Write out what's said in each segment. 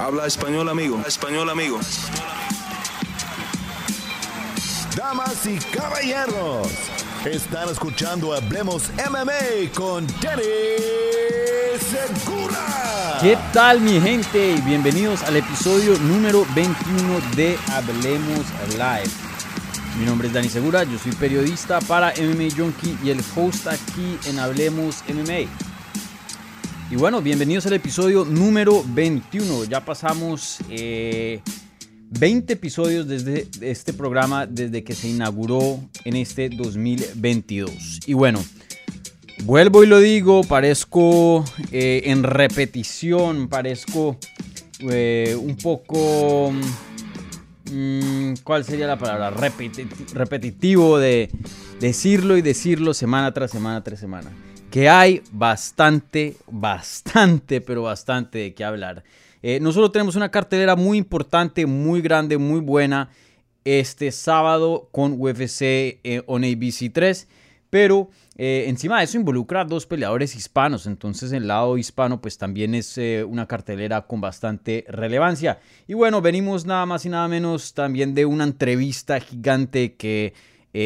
Habla español, amigo. Habla español, amigo. Damas y caballeros, están escuchando Hablemos MMA con Danny Segura. ¿Qué tal mi gente? Bienvenidos al episodio número 21 de Hablemos Live. Mi nombre es Dani Segura, yo soy periodista para MMA Junkie y el host aquí en Hablemos MMA. Y bueno, bienvenidos al episodio número 21. Ya pasamos 20 eh, episodios desde este programa desde que se inauguró en este 2022. Y bueno, vuelvo y lo digo, parezco eh, en repetición, parezco eh, un poco... Mm, ¿Cuál sería la palabra? repetitivo de decirlo y decirlo semana tras semana tras semana que hay bastante, bastante, pero bastante de qué hablar. Eh, nosotros tenemos una cartelera muy importante, muy grande, muy buena este sábado con UFC eh, on ABC 3, pero eh, encima de eso involucra a dos peleadores hispanos, entonces el lado hispano pues también es una cartelera con bastante relevancia. Y bueno, venimos nada más y nada menos también de una entrevista gigante que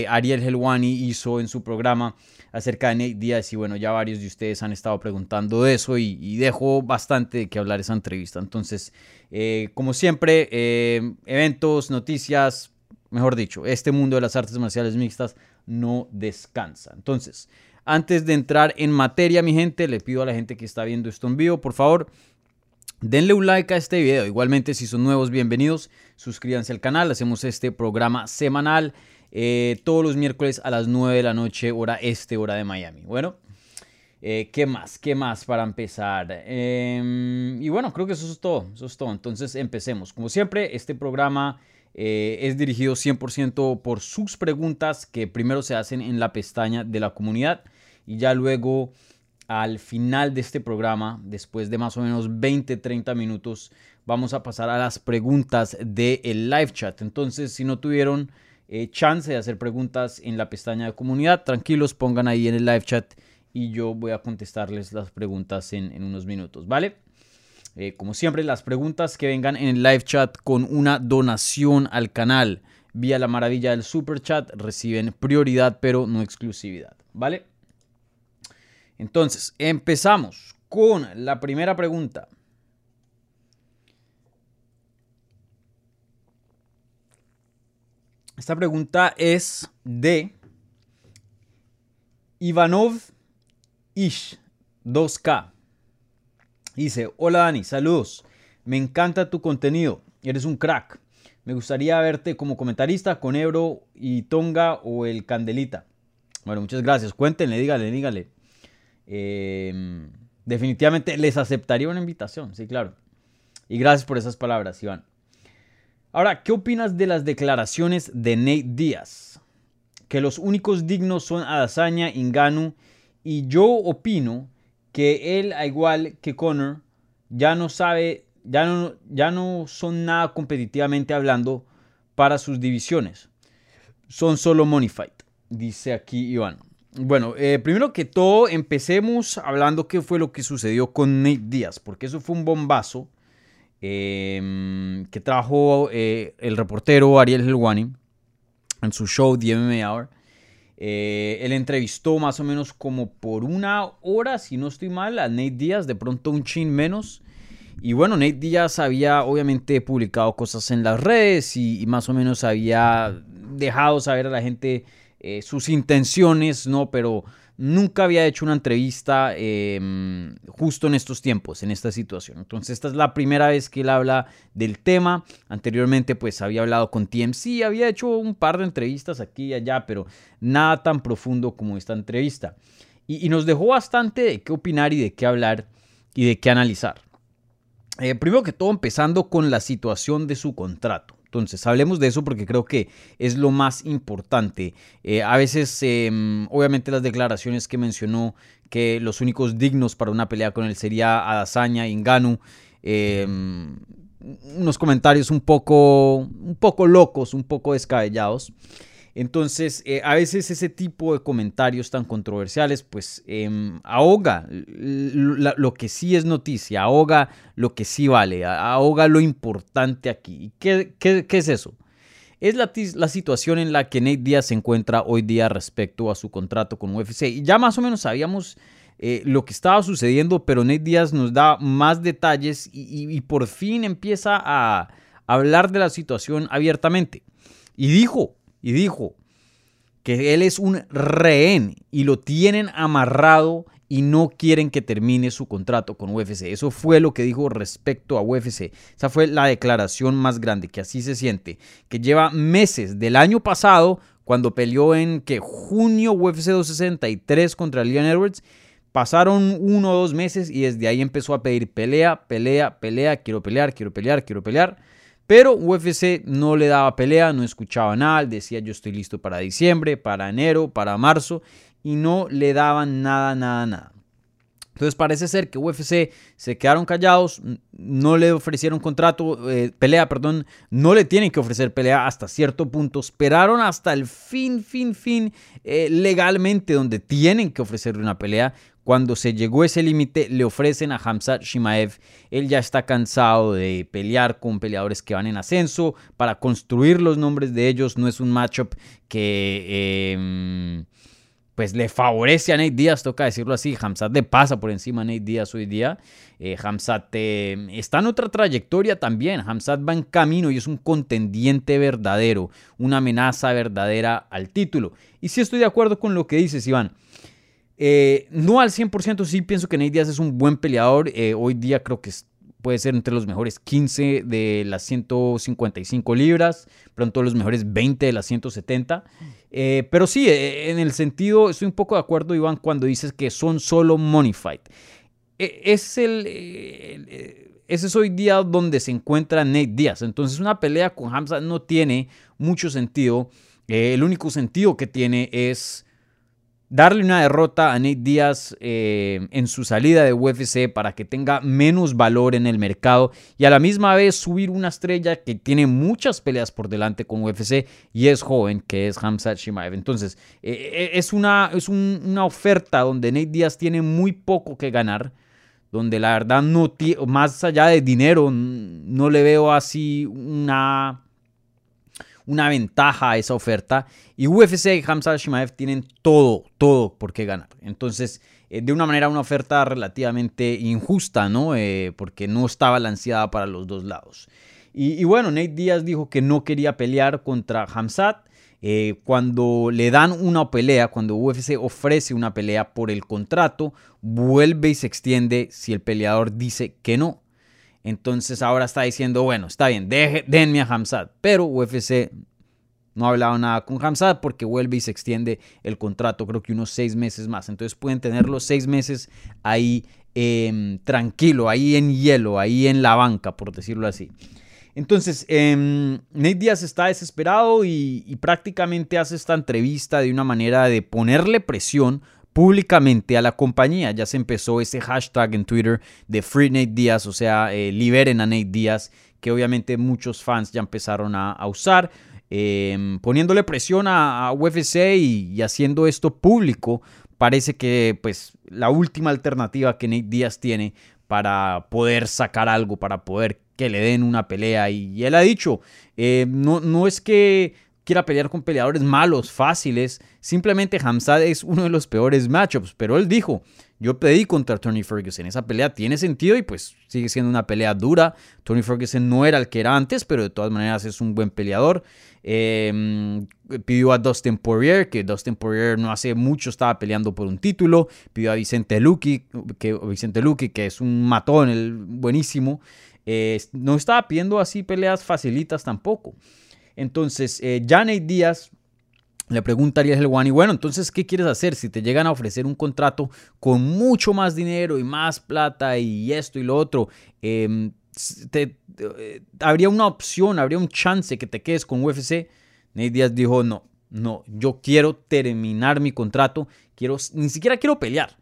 Ariel Helwani hizo en su programa acerca de Nate Díaz y bueno, ya varios de ustedes han estado preguntando de eso y, dejo bastante de que hablar esa entrevista. Entonces, eh, como siempre, eh, eventos, noticias, mejor dicho, este mundo de las artes marciales mixtas no descansa. Entonces, antes de entrar en materia, mi gente, le pido a la gente que está viendo esto en vivo, por favor, Denle un like a este video. Igualmente, si son nuevos, bienvenidos. Suscríbanse al canal. Hacemos este programa semanal eh, todos los miércoles a las 9 de la noche, hora este, hora de Miami. Bueno, eh, ¿qué más? ¿Qué más para empezar? Em, y bueno, creo que eso es todo. Eso es todo. Entonces empecemos. Como siempre, este programa eh, es dirigido 100% por sus preguntas que primero se hacen en la pestaña de la comunidad y ya luego al final de este programa, después de más o menos 20-30 minutos, vamos a pasar a las preguntas del live chat. Entonces, si no tuvieron eh, chance de hacer preguntas en la pestaña de comunidad. Tranquilos, pongan ahí en el live chat y yo voy a contestarles las preguntas en, unos minutos, ¿vale? Eh, como siempre, las preguntas que vengan en el live chat con una donación al canal vía la maravilla del super chat reciben prioridad pero no exclusividad, ¿vale? Entonces, empezamos con la primera pregunta. Esta pregunta es de Ivanov Ish 2K. Dice, hola Dani, saludos. Me encanta tu contenido. Eres un crack. Me gustaría verte como comentarista con Ebro y Tonga o el Candelita. Bueno, muchas gracias. Cuéntenle, dígale, dígale. Em, definitivamente les aceptaría una invitación, sí, claro. Y gracias por esas palabras, Iván. Ahora, ¿qué opinas de las declaraciones de Nate Díaz? Que los únicos dignos son Adesanya, Inganu y yo opino que él, al igual que Conor, ya no sabe, ya no, ya no son nada competitivamente hablando para sus divisiones. Son solo money fight, dice aquí Iván. Bueno, eh, primero que todo, empecemos hablando qué fue lo que sucedió con Nate Díaz, porque eso fue un bombazo Em, que trajo eh, el reportero Ariel Helwani en su show The MMA Hour. Eh, él entrevistó más o menos como por una hora, si no estoy mal, a Nate Díaz, de pronto un chin menos. Y bueno, Nate Díaz había obviamente publicado cosas en las redes y, más o menos había dejado saber a la gente eh, sus intenciones, ¿no? Pero nunca había hecho una entrevista em, justo en estos tiempos, en esta situación. Entonces esta es la primera vez que él habla del tema. Anteriormente pues había hablado con TMC, había hecho un par de entrevistas aquí y allá, pero nada tan profundo como esta entrevista. Y, nos dejó bastante de qué opinar y de qué hablar y de qué analizar. Eh, primero que todo empezando con la situación de su contrato. Entonces, hablemos de eso porque creo que es lo más importante. Eh, a veces, em, obviamente, las declaraciones que mencionó que los únicos dignos para una pelea con él sería Adazaña, Inganu, em, unos comentarios un poco, un poco locos, un poco descabellados. Entonces, eh, a veces ese tipo de comentarios tan controversiales, pues em, ahoga lo que sí es noticia, ahoga lo que sí vale, ahoga lo importante aquí. ¿Qué, qué, qué es eso? Es la, la, situación en la que Nate Diaz se encuentra hoy día respecto a su contrato con UFC. Y ya más o menos sabíamos eh, lo que estaba sucediendo, pero Nate Diaz nos da más detalles y, por fin empieza a hablar de la situación abiertamente. Y dijo, y dijo que él es un rehén y lo tienen amarrado y no quieren que termine su contrato con UFC. Eso fue lo que dijo respecto a UFC. Esa fue la declaración más grande, que así se siente, que lleva meses del año pasado, cuando peleó en que junio UFC 263 contra Leon Edwards, Pasaron uno o dos meses y desde ahí empezó a pedir pelea, pelea, pelea, quiero pelear, quiero pelear, quiero pelear. Pero UFC no le daba pelea, no escuchaba nada, decía yo estoy listo para diciembre, para enero, para marzo y no le daban nada, nada, nada. Entonces parece ser que UFC se quedaron callados, no le ofrecieron contrato, eh, pelea, perdón, no le tienen que ofrecer pelea hasta cierto punto. Esperaron hasta el fin, fin, fin, eh, legalmente, donde tienen que ofrecerle una pelea. Cuando se llegó ese límite, le ofrecen a Hamzat Shimaev. Él ya está cansado de pelear con peleadores que van en ascenso. Para construir los nombres de ellos no es un matchup que... Em, pues le favorece a Nate Díaz, toca decirlo así. Hamzat le pasa por encima a Nate Díaz hoy día. Eh, Hamzat eh, está en otra trayectoria también. Hamzat va en camino y es un contendiente verdadero, una amenaza verdadera al título. Y sí estoy de acuerdo con lo que dices, Iván. Eh, no al 100%, sí pienso que Nate Díaz es un buen peleador. hoy día creo que puede ser entre los mejores 15 de las 155 libras, pronto los mejores 20 de las 170. Eh, pero sí, eh, en el sentido, estoy un poco de acuerdo, Iván, cuando dices que son solo money fight. E, es el, ese es hoy día donde se encuentra Nate Díaz. Entonces, una pelea con Hamza no tiene mucho sentido. Eh, el único sentido que tiene es darle una derrota a Nate Díaz eh, en su salida de UFC para que tenga menos valor en el mercado y a la misma vez subir una estrella que tiene muchas peleas por delante con UFC y es joven, que es Hamzat Shimaev. Entonces, eh, eh, es, una, es una oferta donde Nate Díaz tiene muy poco que ganar donde la verdad no más allá de dinero no le veo así una una ventaja a esa oferta. Y UFC y Hamza Shimaev tienen todo, todo por qué ganar. Entonces, eh, de una manera, una oferta relativamente injusta, ¿no? Eh, porque no está balanceada para los dos lados. Y, bueno, Nate Díaz dijo que no quería pelear contra Hamzat. Eh, cuando le dan una pelea, cuando UFC ofrece una pelea por el contrato, vuelve y se extiende si el peleador dice que no. Entonces ahora está diciendo, bueno, está bien, denme a Hamzat. Pero UFC no ha hablado nada con Hamzat porque vuelve y se extiende el contrato, creo que unos seis meses más. Entonces pueden tener los seis meses ahí em, tranquilo, ahí en hielo, ahí en la banca, por decirlo así. Entonces, eh, Nate Díaz está desesperado y, prácticamente hace esta entrevista de una manera de ponerle presión públicamente a la compañía. Ya se empezó ese hashtag en Twitter de Free Nate Díaz, o sea, eh, liberen a Nate Díaz, que obviamente muchos fans ya empezaron a, usar. Em, poniéndole presión a, UFC y, haciendo esto público, parece que pues la última alternativa que Nate Díaz tiene para poder sacar algo, para poder que le den una pelea. Y, él ha dicho, eh, no, no es que quiera pelear con peleadores malos, fáciles. Simplemente Hamzat es uno de los peores matchups. Pero él dijo, yo pedí contra Tony Ferguson. Esa pelea tiene sentido y pues sigue siendo una pelea dura. Tony Ferguson no era el que era antes, pero de todas maneras es un buen peleador. Em, pidió a Dustin Poirier, que Dustin Poirier no hace mucho estaba peleando por un título. Pidió a Vicente Luque, que, Vicente Luque, que es un matón, el buenísimo. No estaba pidiendo así peleas facilitas tampoco. Entonces, eh, Janet Díaz le pregunta a y bueno, entonces, ¿qué quieres hacer si te llegan a ofrecer un contrato con mucho más dinero y más plata y esto y lo otro? Em, te, eh, ¿Habría una opción, habría un chance que te quedes con UFC? Nate Díaz dijo, no, no, yo quiero terminar mi contrato, quiero, ni siquiera quiero pelear.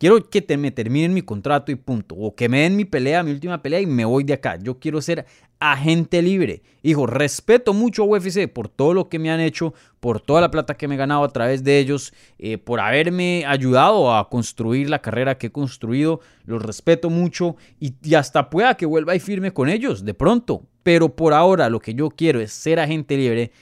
Quiero que me terminen mi contrato y punto. O que me den mi pelea, mi última pelea y me voy de acá. Yo quiero ser agente libre. Hijo, respeto mucho a UFC por todo lo que me han hecho, por toda la plata que me he ganado a través de ellos, eh, por haberme ayudado a construir la carrera que he construido. Los respeto mucho y, y hasta pueda que vuelva y firme con ellos de pronto. Pero por ahora lo que yo quiero es ser agente libre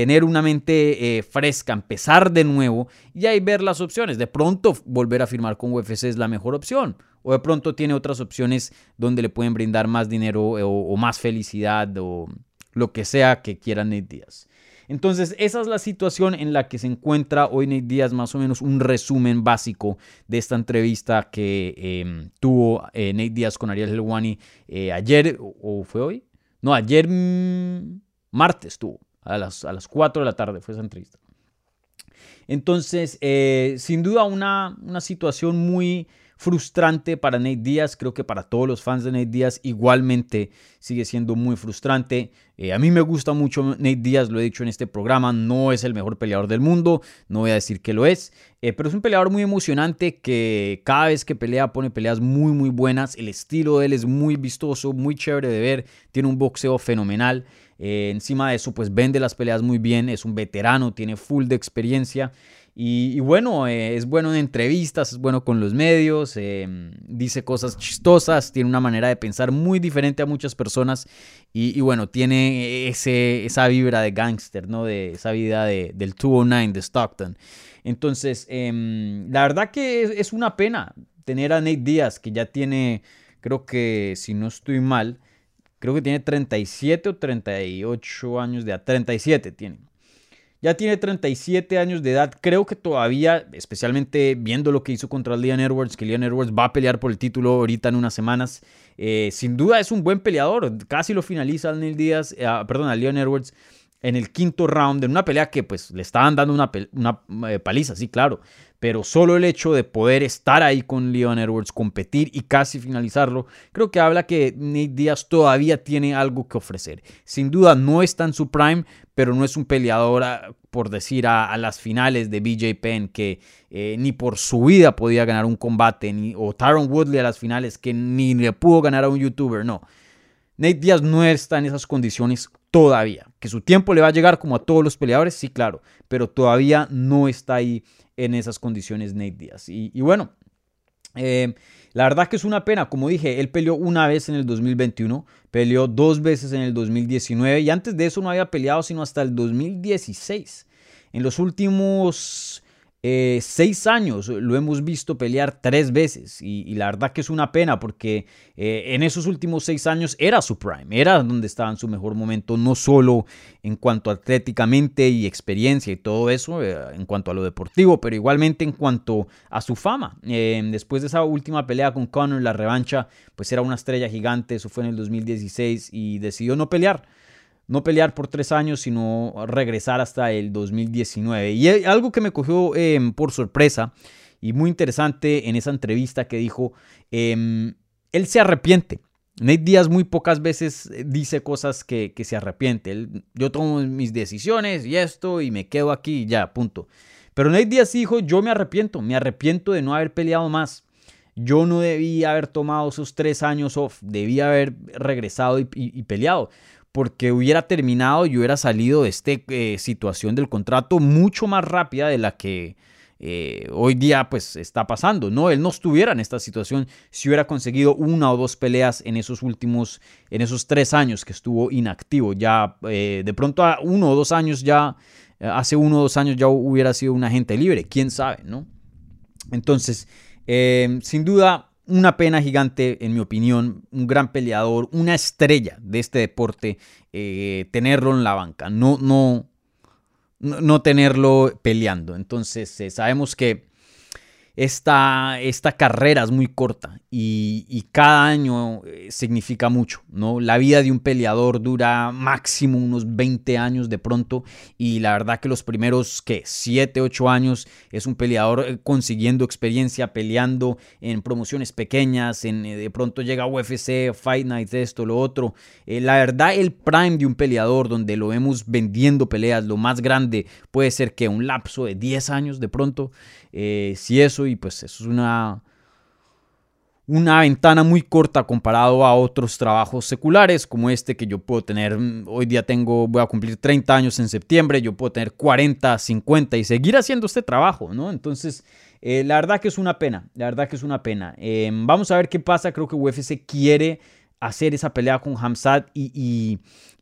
tener una mente eh, fresca, empezar de nuevo y ahí ver las opciones. De pronto volver a firmar con UFC es la mejor opción. O de pronto tiene otras opciones donde le pueden brindar más dinero eh, o, más felicidad o lo que sea que quieran Nate Díaz. Entonces, esa es la situación en la que se encuentra hoy Nate Díaz, más o menos un resumen básico de esta entrevista que em, tuvo eh, Nate Díaz con Ariel Helwani ayer, o, fue hoy? No, ayer martes tuvo a las, a las 4 de la tarde fue esa entrevista. Entonces, eh, sin duda una, una situación muy frustrante para Nate Díaz, creo que para todos los fans de Nate Díaz igualmente sigue siendo muy frustrante. Eh, a mí me gusta mucho Nate Díaz, lo he dicho en este programa, no es el mejor peleador del mundo, no voy a decir que lo es, eh, pero es un peleador muy emocionante que cada vez que pelea pone peleas muy muy buenas, el estilo de él es muy vistoso, muy chévere de ver, tiene un boxeo fenomenal. Eh, encima de eso, pues vende las peleas muy bien, es un veterano, tiene full de experiencia. Y, bueno, eh, es bueno en entrevistas, es bueno con los medios, eh, dice cosas chistosas, tiene una manera de pensar muy diferente a muchas personas y, bueno, tiene ese, esa vibra de gangster, ¿no? De esa vida de, del 209 de Stockton. Entonces, em, la verdad que es, es, una pena tener a Nate Díaz, que ya tiene, creo que si no estoy mal, Creo que tiene 37 o 38 años de edad. 37 tiene. Ya tiene 37 años de edad. Creo que todavía, especialmente viendo lo que hizo contra Leon Edwards, que Leon Edwards va a pelear por el título ahorita en unas semanas. Eh, sin duda es un buen peleador. Casi lo finaliza Neil Díaz, eh, perdón, a Leon Edwards en el quinto round, en una pelea que pues le estaban dando una, una eh, paliza, sí, claro pero solo el hecho de poder estar ahí con Leon Edwards, competir y casi finalizarlo, creo que habla que Nate Díaz todavía tiene algo que ofrecer. Sin duda no está en su prime, pero no es un peleador, ah, por decir, a, las finales de BJ Penn, que eh, ni por su vida podía ganar un combate, ni, o Tyron Woodley a las finales, que ni le pudo ganar a un youtuber, no. Nate Díaz no está en esas condiciones todavía. Que su tiempo le va a llegar como a todos los peleadores, sí, claro, pero todavía no está ahí en esas condiciones Nate Díaz. Y, bueno, eh, la verdad que es una pena, como dije, él peleó una vez en el 2021, peleó dos veces en el 2019 y antes de eso no había peleado sino hasta el 2016. En los últimos eh, seis años lo hemos visto pelear tres veces y, la verdad que es una pena porque eh, en esos últimos seis años era su prime, era donde estaba en su mejor momento, no solo en cuanto atléticamente y experiencia y todo eso, eh, en cuanto a lo deportivo, pero igualmente en cuanto a su fama. después de esa última pelea con Conor, la revancha, pues era una estrella gigante, eso fue en el 2016 y decidió no pelear no pelear por tres años, sino regresar hasta el 2019. Y algo que me cogió em, por sorpresa y muy interesante en esa entrevista que dijo, em, él se arrepiente. Nate Díaz muy pocas veces dice cosas que, se arrepiente. yo tomo mis decisiones y esto y me quedo aquí y ya, punto. Pero Nate Díaz dijo, yo me arrepiento, me arrepiento de no haber peleado más. Yo no debía haber tomado esos tres años off, debía haber regresado y peleado porque hubiera terminado y hubiera salido de esta eh, situación del contrato mucho más rápida de la que eh, hoy día pues está pasando. No, él no estuviera en esta situación si hubiera conseguido una o dos peleas en esos últimos, en esos tres años que estuvo inactivo. Ya eh, de pronto a uno o dos años ya, hace uno o dos años ya hubiera sido un agente libre, quién sabe, ¿no? Entonces, sin duda una pena gigante, en mi opinión, un gran peleador, una estrella de este deporte, eh, tenerlo en la banca, no, no, no tenerlo peleando. Entonces, eh, sabemos que esta, esta carrera es muy corta y, cada año eh, significa mucho, ¿no? La vida de un peleador dura máximo unos 20 años de pronto y la verdad que los primeros, ¿qué? 7, 8 años es un peleador eh, consiguiendo experiencia, peleando en promociones pequeñas, en, eh, de pronto llega UFC, Fight Night, esto, lo otro. la verdad, el prime de un peleador donde lo vemos vendiendo peleas, lo más grande puede ser que un lapso de 10 años de pronto, si eso y pues eso es una una ventana muy corta comparado a otros trabajos seculares como este que yo puedo tener, mm, hoy día tengo, voy a cumplir 30 años en septiembre, yo puedo tener 40, 50 y seguir haciendo este trabajo, ¿no? Entonces, eh, la verdad que es una pena, la verdad que es una pena. Em, vamos a ver qué pasa, creo que UFC quiere hacer esa pelea con Hamzat y,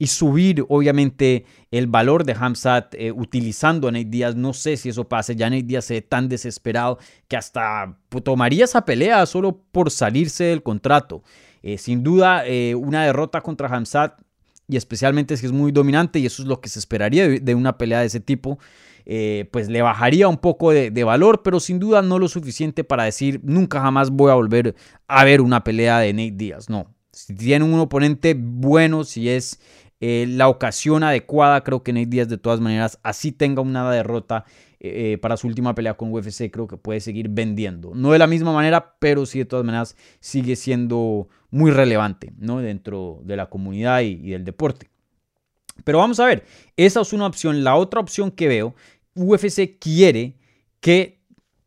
subir obviamente el valor de Hamzat eh, utilizando a Nate Díaz. No sé si eso pase, ya Nate Díaz se ve tan desesperado que hasta pues, tomaría esa pelea solo por salirse del contrato. Eh, sin duda, eh, una derrota contra Hamzat y especialmente si es muy dominante y eso es lo que se esperaría de, una pelea de ese tipo. pues le bajaría un poco de, de, valor, pero sin duda no lo suficiente para decir nunca jamás voy a volver a ver una pelea de Nate Díaz. No, si tienen un oponente bueno, si es eh, la ocasión adecuada, creo que Nate Díaz de todas maneras, así tenga una derrota eh, eh, para su última pelea con UFC, creo que puede seguir vendiendo. No de la misma manera, pero sí de todas maneras sigue siendo muy relevante ¿no? dentro de la comunidad y, y del deporte. Pero vamos a ver, esa es una opción. La otra opción que veo, UFC quiere que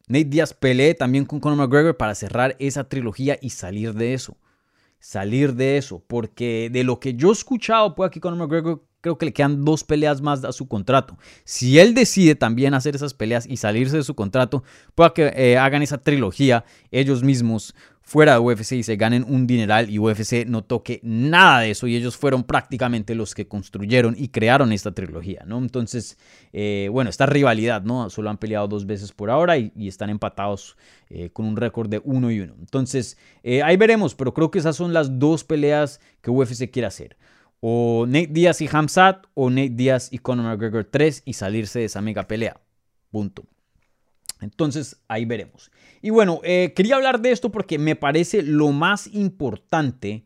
Nate Díaz pelee también con Conor McGregor para cerrar esa trilogía y salir de eso salir de eso, porque de lo que yo he escuchado, pues aquí con McGregor creo que le quedan dos peleas más a su contrato. Si él decide también hacer esas peleas y salirse de su contrato, pueda que eh, hagan esa trilogía ellos mismos fuera de UFC y se ganen un dineral y UFC no toque nada de eso y ellos fueron prácticamente los que construyeron y crearon esta trilogía, ¿no? Entonces, eh, bueno, esta rivalidad, ¿no? Solo han peleado dos veces por ahora y, están empatados eh, con un récord de uno y uno. Entonces, eh, ahí veremos, pero creo que esas son las dos peleas que UFC quiere hacer. O Nate Díaz y Hamzat o Nate Díaz y Conor McGregor 3 y salirse de esa mega pelea. Punto. Entonces, ahí veremos. Y bueno, eh, quería hablar de esto porque me parece lo más importante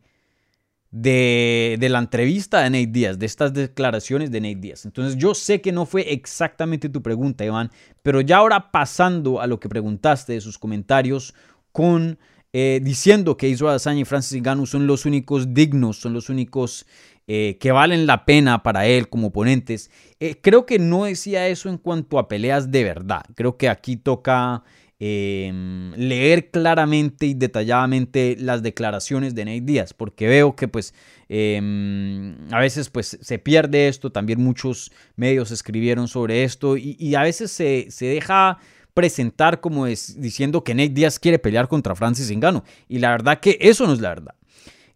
de, la entrevista de Nate Díaz, de estas declaraciones de Nate Díaz. Entonces, yo sé que no fue exactamente tu pregunta, Iván, pero ya ahora pasando a lo que preguntaste de sus comentarios con eh, diciendo que Israel Adesanya y Francis Ngannou son los únicos dignos, son los únicos eh, que valen la pena para él como oponentes. Eh, creo que no decía eso en cuanto a peleas de verdad. Creo que aquí toca em, leer claramente y detalladamente las declaraciones de Nate Díaz, porque veo que pues em, a veces pues se pierde esto, también muchos medios escribieron sobre esto y, a veces se, deja presentar como es, diciendo que Nate Díaz quiere pelear contra Francis Ngannou y la verdad que eso no es la verdad.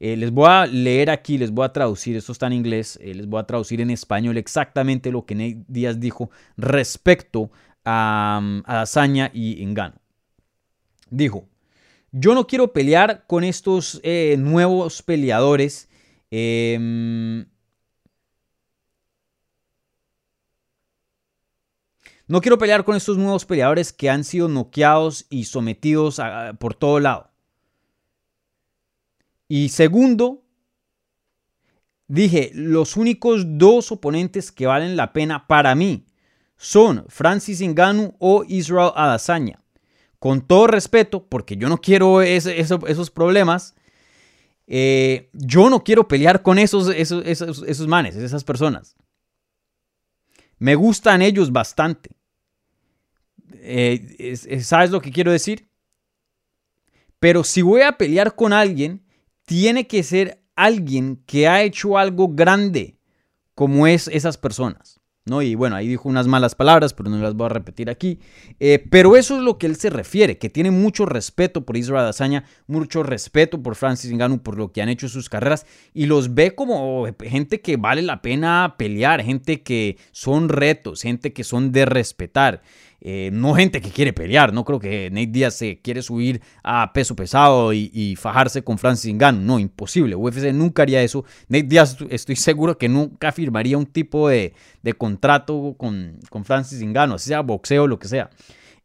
Eh, les voy a leer aquí, les voy a traducir, esto está en inglés, eh, les voy a traducir en español exactamente lo que Nate Díaz dijo respecto a, mm, a Hazaña y Engano. Dijo, yo no quiero pelear con estos eh, nuevos peleadores. Em, no quiero pelear con estos nuevos peleadores que han sido noqueados y sometidos por todo lado. Y segundo, dije, los únicos dos oponentes que valen la pena para mí son Francis Ngannou o Israel Adesanya. Con todo respeto, porque yo no quiero esos problemas, eh, yo no quiero pelear con esos, esos, esos, manes, esas personas. Me gustan ellos bastante. Eh, ¿Sabes lo que quiero decir? Pero si voy a pelear con alguien, tiene que ser alguien que ha hecho algo grande, como es esas personas. ¿no? Y bueno, ahí dijo unas malas palabras, pero no las voy a repetir aquí. Eh, pero eso es lo que él se refiere, que tiene mucho respeto por Israel Adesanya, mucho respeto por Francis Ngannou, por lo que han hecho sus carreras, y los ve como gente que vale la pena pelear, gente que son retos, gente que son de respetar. Eh, no gente que quiere pelear, no creo que Nate Díaz se quiere subir a peso pesado y, fajarse con Francis Ngannou, no, imposible, UFC nunca haría eso, Nate Díaz estoy seguro que nunca firmaría un tipo de, contrato con, con Francis Ngannou, sea boxeo lo que sea.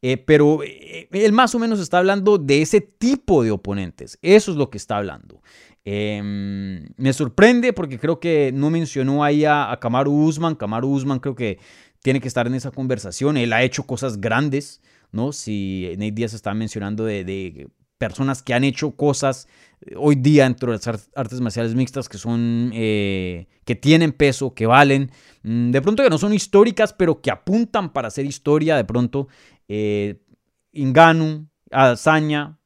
Eh, pero eh, él más o menos está hablando de ese tipo de oponentes. Eso es lo que está hablando. Em, me sorprende porque creo que no mencionó ahí a, a Kamaru Usman. Kamaru Usman creo que tiene que estar en esa conversación. Él ha hecho cosas grandes, ¿no? Si Nate Díaz está mencionando de, personas que han hecho cosas eh, hoy día dentro de las artes marciales mixtas que son, eh, que tienen peso, que valen, mm, de pronto que no son históricas, pero que apuntan para hacer historia, de pronto, eh, Inganu, Adesanya,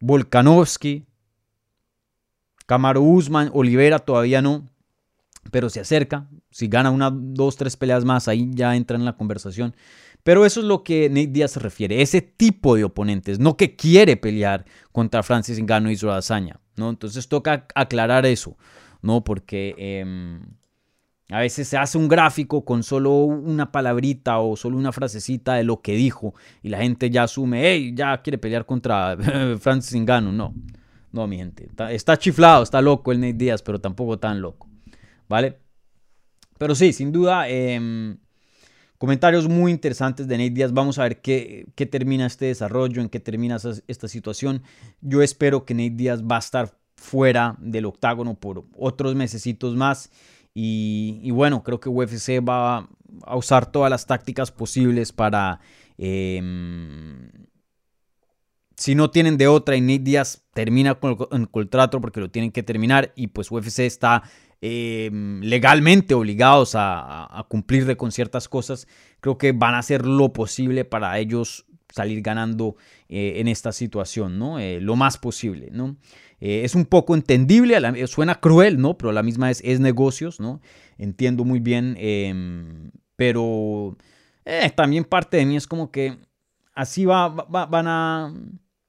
Volkanovski, Camaro Usman, Olivera todavía no, pero se acerca. Si gana una, dos, tres peleas más, ahí ya entra en la conversación. Pero eso es lo que Nate Díaz se refiere, ese tipo de oponentes, no que quiere pelear contra Francis Ngannou y su hazaña, ¿no? Entonces toca aclarar eso, ¿no? Porque em, a veces se hace un gráfico con solo una palabrita o solo una frasecita de lo que dijo y la gente ya asume, hey, ya quiere pelear contra Francis Ngannou. No, no, mi gente. Está, chiflado, está loco el Nate Díaz, pero tampoco tan loco. ¿Vale? Pero sí, sin duda, em, comentarios muy interesantes de Nate Díaz. Vamos a ver qué, qué termina este desarrollo, en qué termina esta situación. Yo espero que Nate Díaz va a estar fuera del octágono por otros mesecitos más y, bueno, creo que UFC va a usar todas las tácticas posibles para... Em, si no tienen de otra y Nate Díaz termina con el, contrato porque lo tienen que terminar y pues UFC está em, legalmente obligados a, cumplir con ciertas cosas, creo que van a hacer lo posible para ellos salir ganando eh, en esta situación, ¿no? Eh, lo más posible, ¿no? Eh, es un poco entendible, suena cruel, ¿no? Pero a la misma vez es negocios, ¿no? Entiendo muy bien, em, pero también parte de mí es como que así va, van a...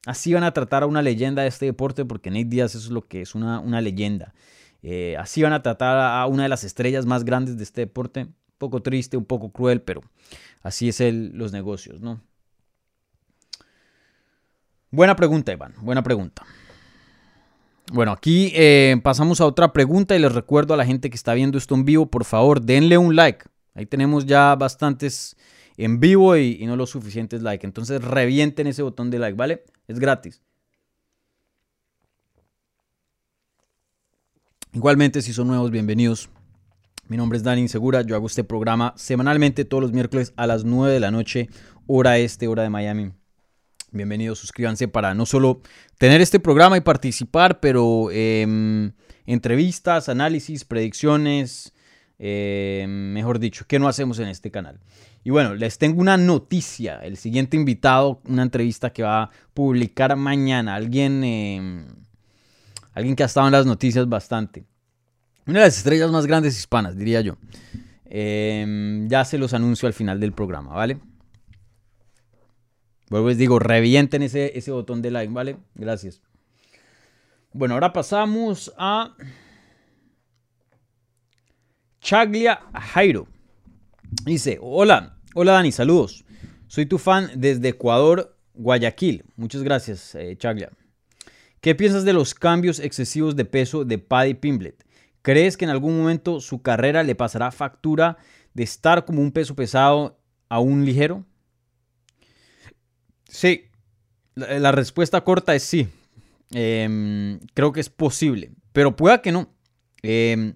Así van a tratar a una leyenda de este deporte, porque Nate Díaz es lo que es, una, una leyenda. Eh, así van a tratar a una de las estrellas más grandes de este deporte. Un poco triste, un poco cruel, pero así es el, los negocios, ¿no? Buena pregunta, Iván, buena pregunta. Bueno, aquí eh, pasamos a otra pregunta y les recuerdo a la gente que está viendo esto en vivo, por favor, denle un like. Ahí tenemos ya bastantes en vivo y, no los suficientes likes. Entonces revienten ese botón de like, ¿vale? Es gratis. Igualmente, si son nuevos, bienvenidos. Mi nombre es Dani Insegura. Yo hago este programa semanalmente todos los miércoles a las 9 de la noche, hora este, hora de Miami. Bienvenidos, suscríbanse para no solo tener este programa y participar, pero em, entrevistas, análisis, predicciones, em, mejor dicho, ¿qué no hacemos en este canal? Y bueno, les tengo una noticia. El siguiente invitado, una entrevista que va a publicar mañana. Alguien, em, alguien que ha estado en las noticias bastante. Una de las estrellas más grandes hispanas, diría yo. ya se los anuncio al final del programa, ¿vale? Vuelvo les digo, revienten ese, ese botón de like, ¿vale? Gracias. Bueno, ahora pasamos a Chaglia Jairo. Dice, hola, hola Dani, saludos. Soy tu fan desde Ecuador, Guayaquil. Muchas gracias, eh, Chaglia. ¿Qué piensas de los cambios excesivos de peso de Paddy Pimblet? ¿Crees que en algún momento su carrera le pasará factura de estar como un peso pesado a un ligero? Sí, la, respuesta corta es sí. Em, creo que es posible, pero pueda que no. Eh,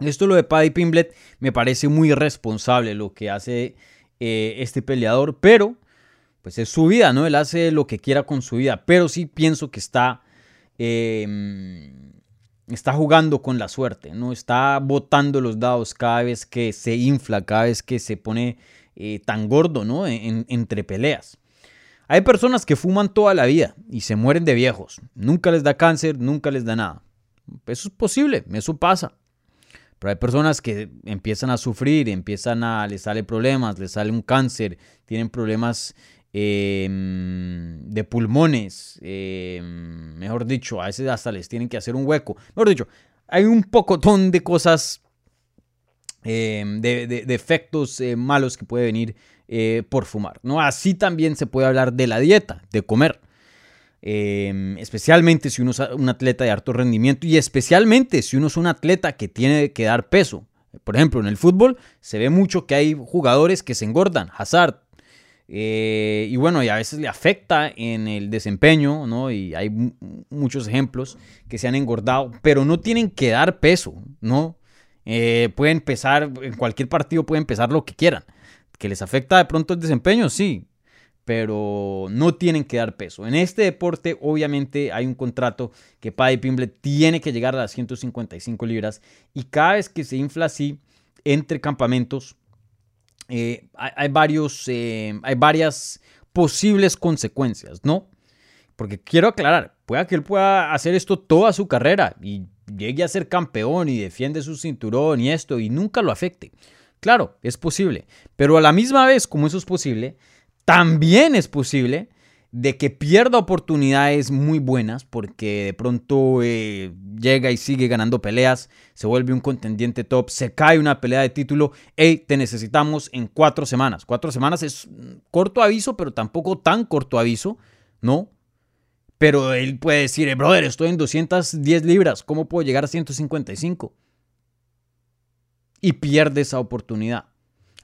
esto lo de Paddy Pimblet me parece muy irresponsable lo que hace eh, este peleador, pero pues es su vida, ¿no? Él hace lo que quiera con su vida, pero sí pienso que está, em, está jugando con la suerte, ¿no? Está botando los dados cada vez que se infla, cada vez que se pone eh, tan gordo, ¿no? entre peleas. Hay personas que fuman toda la vida y se mueren de viejos. Nunca les da cáncer, nunca les da nada. Eso es posible, eso pasa. Pero hay personas que empiezan a sufrir, empiezan a, les sale problemas, les sale un cáncer, tienen problemas em, de pulmones, em, mejor dicho, a veces hasta les tienen que hacer un hueco. Mejor dicho, hay un pocotón de cosas, em, de, efectos eh, malos que puede venir eh, por fumar. ¿no? Así también se puede hablar de la dieta, de comer. Especialmente si uno es un atleta de alto rendimiento y especialmente si uno es un atleta que tiene que dar peso. Por ejemplo, en el fútbol se ve mucho que hay jugadores que se engordan, Hazard. Eh, y bueno, y a veces le afecta en el desempeño, ¿no? Y hay muchos ejemplos que se han engordado, pero no tienen que dar peso, ¿no? Eh, pueden pesar, en cualquier partido pueden pesar lo que quieran. ¿Que les afecta de pronto el desempeño? Sí, pero no tienen que dar peso. En este deporte, obviamente, hay un contrato que Paddy Pimble tiene que llegar a las 155 libras y cada vez que se infla así entre campamentos, eh, hay, varios, eh, hay varias posibles consecuencias, ¿no? Porque quiero aclarar, pueda que él pueda hacer esto toda su carrera y llegue a ser campeón y defiende su cinturón y esto y nunca lo afecte. Claro, es posible. Pero a la misma vez, como eso es posible, también es posible de que pierda oportunidades muy buenas porque de pronto eh, llega y sigue ganando peleas, se vuelve un contendiente top, se cae una pelea de título, hey, te necesitamos en cuatro semanas. Cuatro semanas es corto aviso, pero tampoco tan corto aviso, ¿no? Pero él puede decir, eh, brother, estoy en 210 libras, ¿cómo puedo llegar a 155? Y pierde esa oportunidad.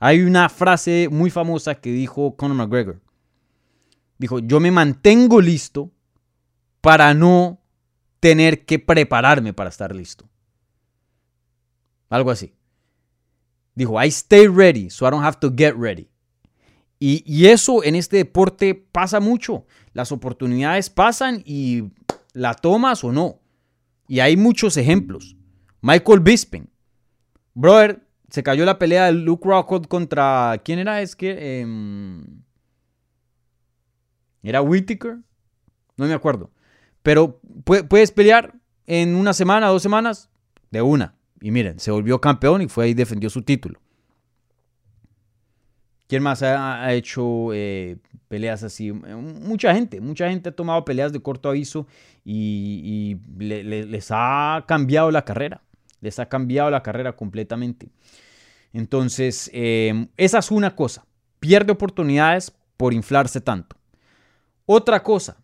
Hay una frase muy famosa que dijo Conor McGregor dijo, yo me mantengo listo para no tener que prepararme para estar listo. Algo así. Dijo, I stay ready, so I don't have to get ready. Y, y, eso en este deporte pasa mucho. Las oportunidades pasan y la tomas o no. Y hay muchos ejemplos. Michael Bisping. Brother, se cayó la pelea de Luke Rockhold contra... ¿Quién era? Es que... Em, ¿Era Whitaker? No me acuerdo. Pero puedes pelear en una semana, dos semanas, de una. Y miren, se volvió campeón y fue ahí y defendió su título. ¿Quién más ha, hecho eh, peleas así? Mucha gente, mucha gente ha tomado peleas de corto aviso y, les ha cambiado la carrera. Les ha cambiado la carrera completamente. Entonces, eh, esa es una cosa. Pierde oportunidades por inflarse tanto. Otra cosa,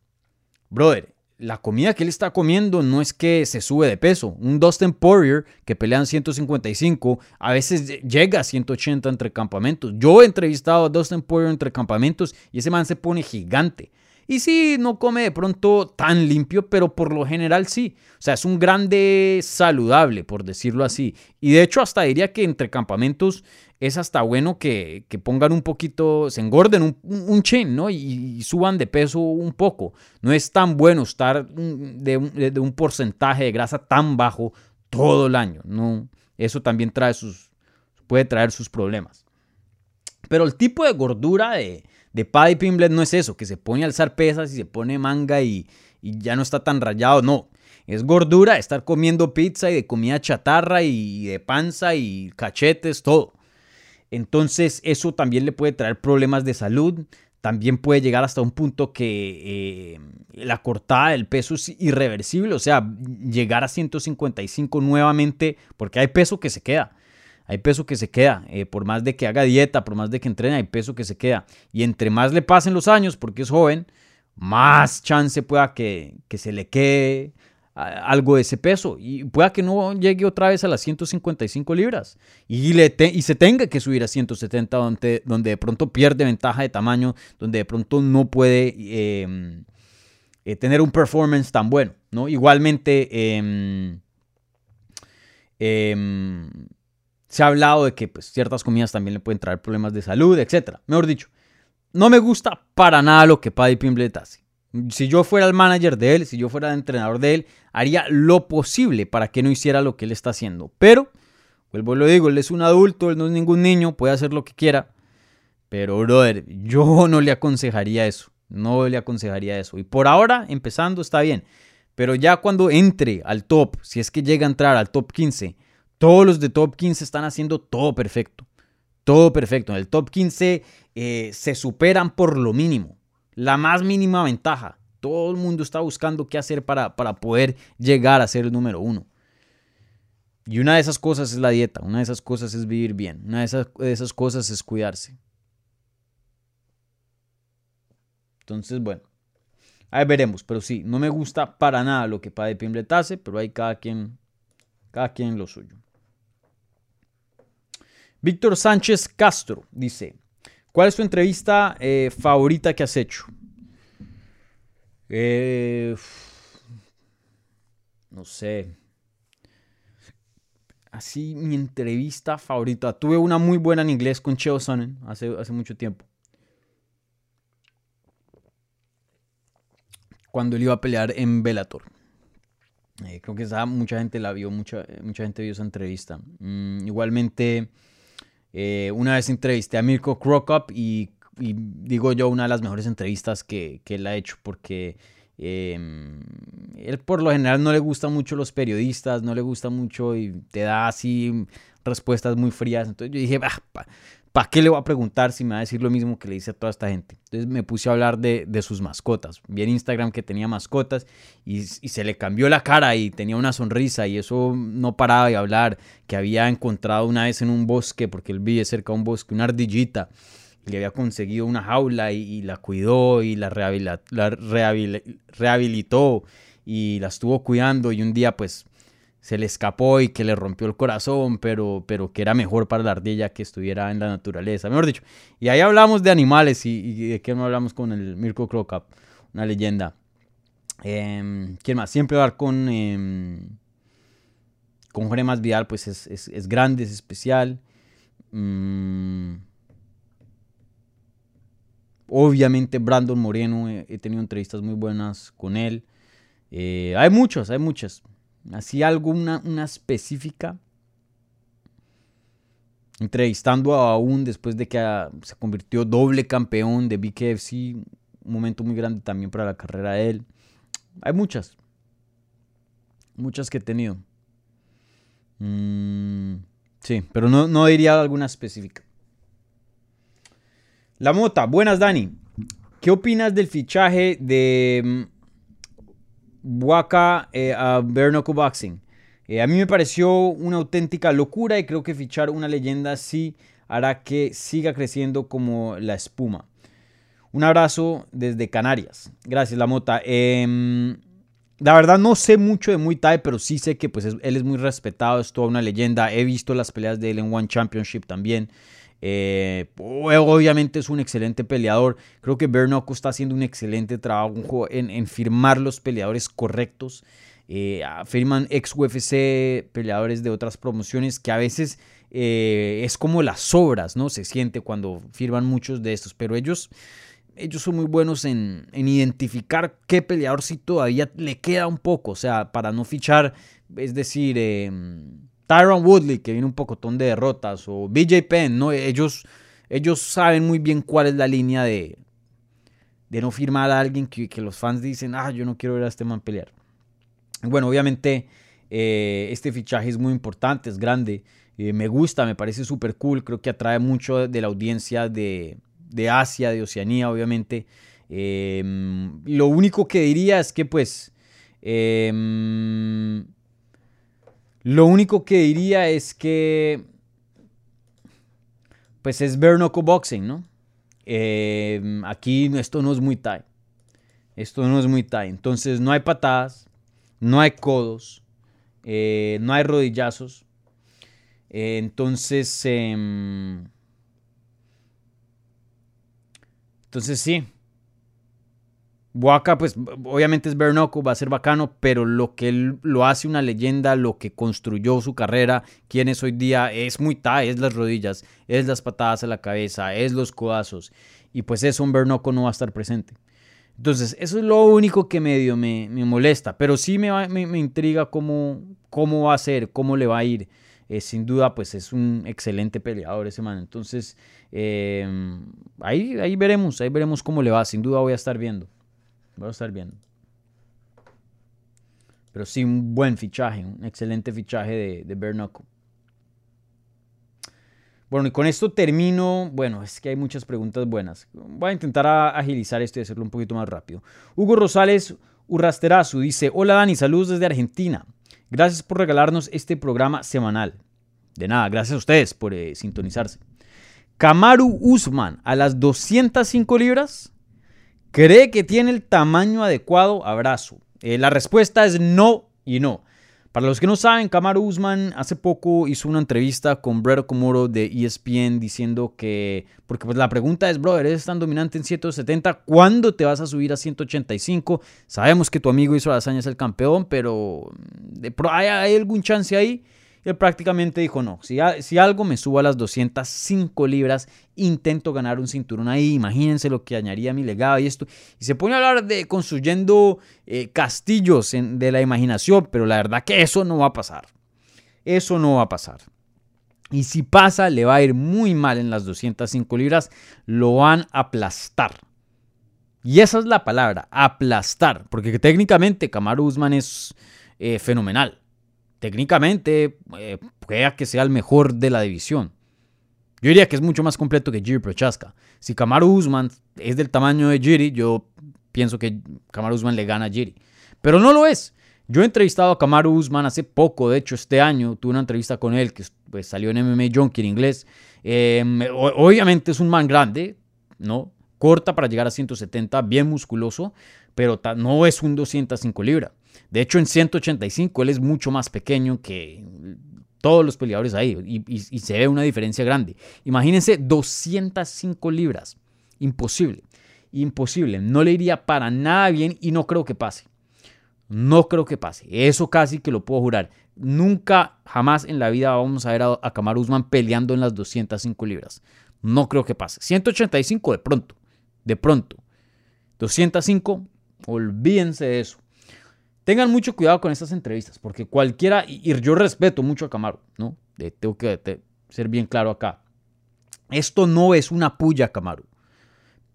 brother, la comida que él está comiendo no es que se sube de peso. Un Dustin Poirier que pelean 155 a veces llega a 180 entre campamentos. Yo he entrevistado a Dustin Poirier entre campamentos y ese man se pone gigante. Y sí, no come de pronto tan limpio, pero por lo general sí. O sea, es un grande saludable, por decirlo así. Y de hecho, hasta diría que entre campamentos es hasta bueno que, pongan un poquito, se engorden un, un chin, ¿no? Y, suban de peso un poco. No es tan bueno estar de un, porcentaje de grasa tan bajo todo el año, ¿no? Eso también trae sus, puede traer sus problemas. Pero el tipo de gordura de, de Paddy Pimblet no es eso, que se pone a alzar pesas y se pone manga y, y ya no está tan rayado, no. Es gordura estar comiendo pizza y de comida chatarra y de panza y cachetes, todo. Entonces eso también le puede traer problemas de salud. También puede llegar hasta un punto que eh, la cortada del peso es irreversible, o sea, llegar a 155 nuevamente, porque hay peso que se queda. Hay peso que se queda, eh, por más de que haga dieta, por más de que entrene, hay peso que se queda. Y entre más le pasen los años, porque es joven, más chance pueda que, que se le quede algo de ese peso y pueda que no llegue otra vez a las 155 libras y, le y se tenga que subir a 170 donde, donde de pronto pierde ventaja de tamaño, donde de pronto no puede em, eh, tener un performance tan bueno. ¿no? Igualmente em, em, se ha hablado de que pues, ciertas comidas también le pueden traer problemas de salud, etc. Mejor dicho, no me gusta para nada lo que Paddy Pimblet hace. Si yo fuera el manager de él, si yo fuera el entrenador de él, haría lo posible para que no hiciera lo que él está haciendo. Pero, vuelvo y lo digo, él es un adulto, él no es ningún niño, puede hacer lo que quiera. Pero, brother, yo no le aconsejaría eso. No le aconsejaría eso. Y por ahora, empezando, está bien. Pero ya cuando entre al top, si es que llega a entrar al top 15, todos los de top 15 están haciendo todo perfecto. Todo perfecto. En el top 15 eh, se superan por lo mínimo la más mínima ventaja. Todo el mundo está buscando qué hacer para, para poder llegar a ser el número uno. Y una de esas cosas es la dieta, una de esas cosas es vivir bien, una de esas, de esas cosas es cuidarse. Entonces, bueno, ahí veremos, pero sí, no me gusta para nada lo que Padre Pimblet hace, pero hay cada quien, cada quien lo suyo. Víctor Sánchez Castro dice, ¿Cuál es tu entrevista eh, favorita que has hecho? Eh, no sé. Así, mi entrevista favorita. Tuve una muy buena en inglés con Cheo Sonnen hace, hace mucho tiempo. Cuando él iba a pelear en Bellator. Eh, creo que esa, mucha gente la vio, mucha, mucha gente vio esa entrevista. Mm, igualmente eh, una vez entrevisté a Mirko Krokop y, y, digo yo una de las mejores entrevistas que, que él ha hecho porque Em, él por lo general no le gusta mucho los periodistas, no le gusta mucho y te da así respuestas muy frías. Entonces yo dije, ¿para qué le voy a preguntar si me va a decir lo mismo que le dice a toda esta gente? Entonces me puse a hablar de, sus mascotas. Vi en Instagram que tenía mascotas y, se le cambió la cara y tenía una sonrisa y eso no paraba de hablar, que había encontrado una vez en un bosque, porque él vive cerca de un bosque, una ardillita. Le había conseguido una jaula y, la cuidó y la, la rehabilitó y la estuvo cuidando y un día pues se le escapó y que le rompió el corazón, pero, pero que era mejor para la ardilla que estuviera en la naturaleza, mejor dicho. Y ahí hablamos de animales y, de qué no hablamos con el Mirko Krokap, una leyenda. Eh, ¿Quién más? Siempre hablar con, eh, con Jorge Más Vidal, pues es, grande, es especial. Mm. Obviamente Brandon Moreno, he, tenido entrevistas muy buenas con él. Eh, hay muchos, hay muchas. Así alguna una específica. Entrevistando a aún después de que ah, se convirtió doble campeón de BKFC. Un momento muy grande también para la carrera de él. Hay muchas. Muchas que he tenido. Mm, sí, pero no, no diría alguna específica. La Mota, buenas Dani. ¿Qué opinas del fichaje de mm, Waka eh, a Bernoco Boxing. Eh, a mí me pareció una auténtica locura y creo que fichar una leyenda así hará que siga creciendo como la espuma. Un abrazo desde Canarias. Gracias, La Mota. Em, la verdad no sé mucho de Muay Thai, pero sí sé que pues, él es muy respetado, es toda una leyenda. He visto las peleas de él en One Championship también. Eh, obviamente es un excelente peleador. Creo que Bernocco está haciendo un excelente trabajo en, firmar los peleadores correctos. Eh, firman ex UFC peleadores de otras promociones que a veces eh, es como las obras, ¿no? Se siente cuando firman muchos de estos, pero ellos, ellos son muy buenos en, en identificar qué peleador si todavía le queda un poco, o sea, para no fichar, es decir, em, Tyron Woodley, que viene un pocotón de derrotas, o BJ Penn, ¿no? Ellos, ellos saben muy bien cuál es la línea de, de no firmar a alguien que, los fans dicen, ah, yo no quiero ver a este man pelear. Bueno, obviamente eh, este fichaje es muy importante, es grande, eh, me gusta, me parece súper cool, creo que atrae mucho de la audiencia de, Asia, de Oceanía, obviamente. Em, lo único que diría es que pues... Lo único que diría es que, pues es Bernoco Boxing, ¿no? Em, aquí esto no es muy Thai. Esto no es muy Thai. Entonces no hay patadas, no hay codos, eh, no hay rodillazos. Eh, entonces, em, entonces sí, Waka, pues obviamente es Bernoco, va a ser bacano, pero lo que él lo hace una leyenda, lo que construyó su carrera, quién es hoy día, es muy ta, es las rodillas, es las patadas a la cabeza, es los codazos. Y pues eso un Bernoco no va a estar presente. Entonces, eso es lo único que medio me, me molesta, pero sí me, me, intriga cómo, cómo va a ser, cómo le va a ir. Eh, sin duda, pues es un excelente peleador ese man. Entonces, eh, ahí, ahí veremos, ahí veremos cómo le va. Sin duda voy a estar viendo. Voy a estar viendo. Pero sí, un buen fichaje, un excelente fichaje de, de Bueno, y con esto termino. Bueno, es que hay muchas preguntas buenas. Voy a intentar agilizar esto y hacerlo un poquito más rápido. Hugo Rosales Urrasterazu dice: Hola Dani, saludos desde Argentina. Gracias por regalarnos este programa semanal. De nada, gracias a ustedes por eh, sintonizarse. Kamaru Usman a las 205 libras. ¿Cree que tiene el tamaño adecuado? Abrazo. Eh, la respuesta es no y no. Para los que no saben, Kamaru Usman hace poco hizo una entrevista con Brett Komuro de ESPN diciendo que, porque pues la pregunta es, brother, eres tan dominante en 170, ¿cuándo te vas a subir a 185? Sabemos que tu amigo hizo la hazaña es el campeón, pero ¿hay, ¿hay algún chance ahí? Él prácticamente dijo, no, si, algo me subo a las 205 libras, intento ganar un cinturón ahí, imagínense lo que añadiría mi legado y esto. Y se pone a hablar de construyendo eh, castillos de la imaginación, pero la verdad que eso no va a pasar. Eso no va a pasar. Y si pasa, le va a ir muy mal en las 205 libras, lo van a aplastar. Y esa es la palabra, aplastar. Porque técnicamente Kamaru Usman es eh, fenomenal. Técnicamente eh, que sea el mejor de la división. Yo diría que es mucho más completo que Jiri Prochaska. Si Kamaru Usman es del tamaño de Jiri, yo pienso que Kamaru Usman le gana a Jiri. Pero no lo es. Yo he entrevistado a Kamaru Usman hace poco, de hecho este año tuve una entrevista con él que pues, salió en MMA Junkie en inglés. Em, obviamente es un man grande, ¿no? Corta para llegar a 170, bien musculoso, pero no es un 205 libras. De hecho, en 185 él es mucho más pequeño que todos los peleadores ahí y, se ve una diferencia grande. Imagínense 205 libras. Imposible. Imposible. No le iría para nada bien y no creo que pase. No creo que pase. Eso casi que lo puedo jurar. Nunca, jamás en la vida vamos a ver a, a Usman peleando en las 205 libras. No creo que pase. 185 de pronto. De pronto. 205, olvídense de eso. Tengan mucho cuidado con estas entrevistas, porque cualquiera, y yo respeto mucho a Camaro, ¿no? tengo que ser bien claro acá. Esto no es una puya, Camaro.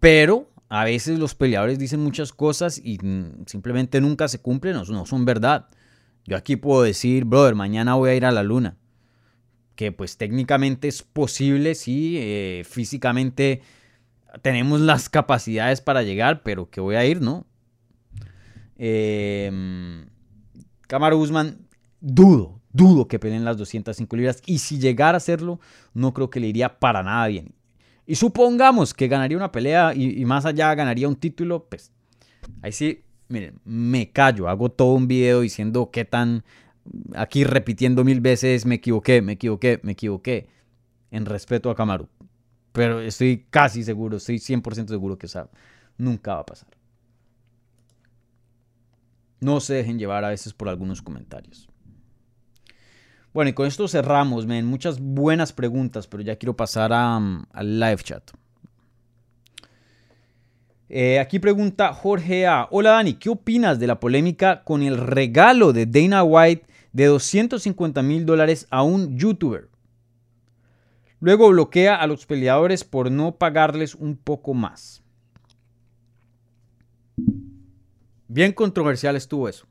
Pero a veces los peleadores dicen muchas cosas y simplemente nunca se cumplen, no, no son verdad. Yo aquí puedo decir, brother, mañana voy a ir a la luna. Que pues técnicamente es posible, sí, eh, físicamente tenemos las capacidades para llegar, pero que voy a ir, ¿no? Camaro Guzmán, dudo, dudo que peleen las 205 libras. Y si llegara a hacerlo, no creo que le iría para nada bien. Y supongamos que ganaría una pelea y, más allá ganaría un título, pues ahí sí, miren, me callo, hago todo un video diciendo qué tan, aquí repitiendo mil veces, me equivoqué, me equivoqué, me equivoqué, en respeto a Camaro. Pero estoy casi seguro, estoy 100% seguro que eso nunca va a pasar. No se dejen llevar a veces por algunos comentarios. Bueno, y con esto cerramos, men. Muchas buenas preguntas, pero ya quiero pasar mm, al live chat. Eh, aquí pregunta Jorge A. Hola Dani, ¿qué opinas de la polémica con el regalo de Dana White de 250 mil dólares a un youtuber? Luego bloquea a los peleadores por no pagarles un poco más. Bien controversial estuvo eso.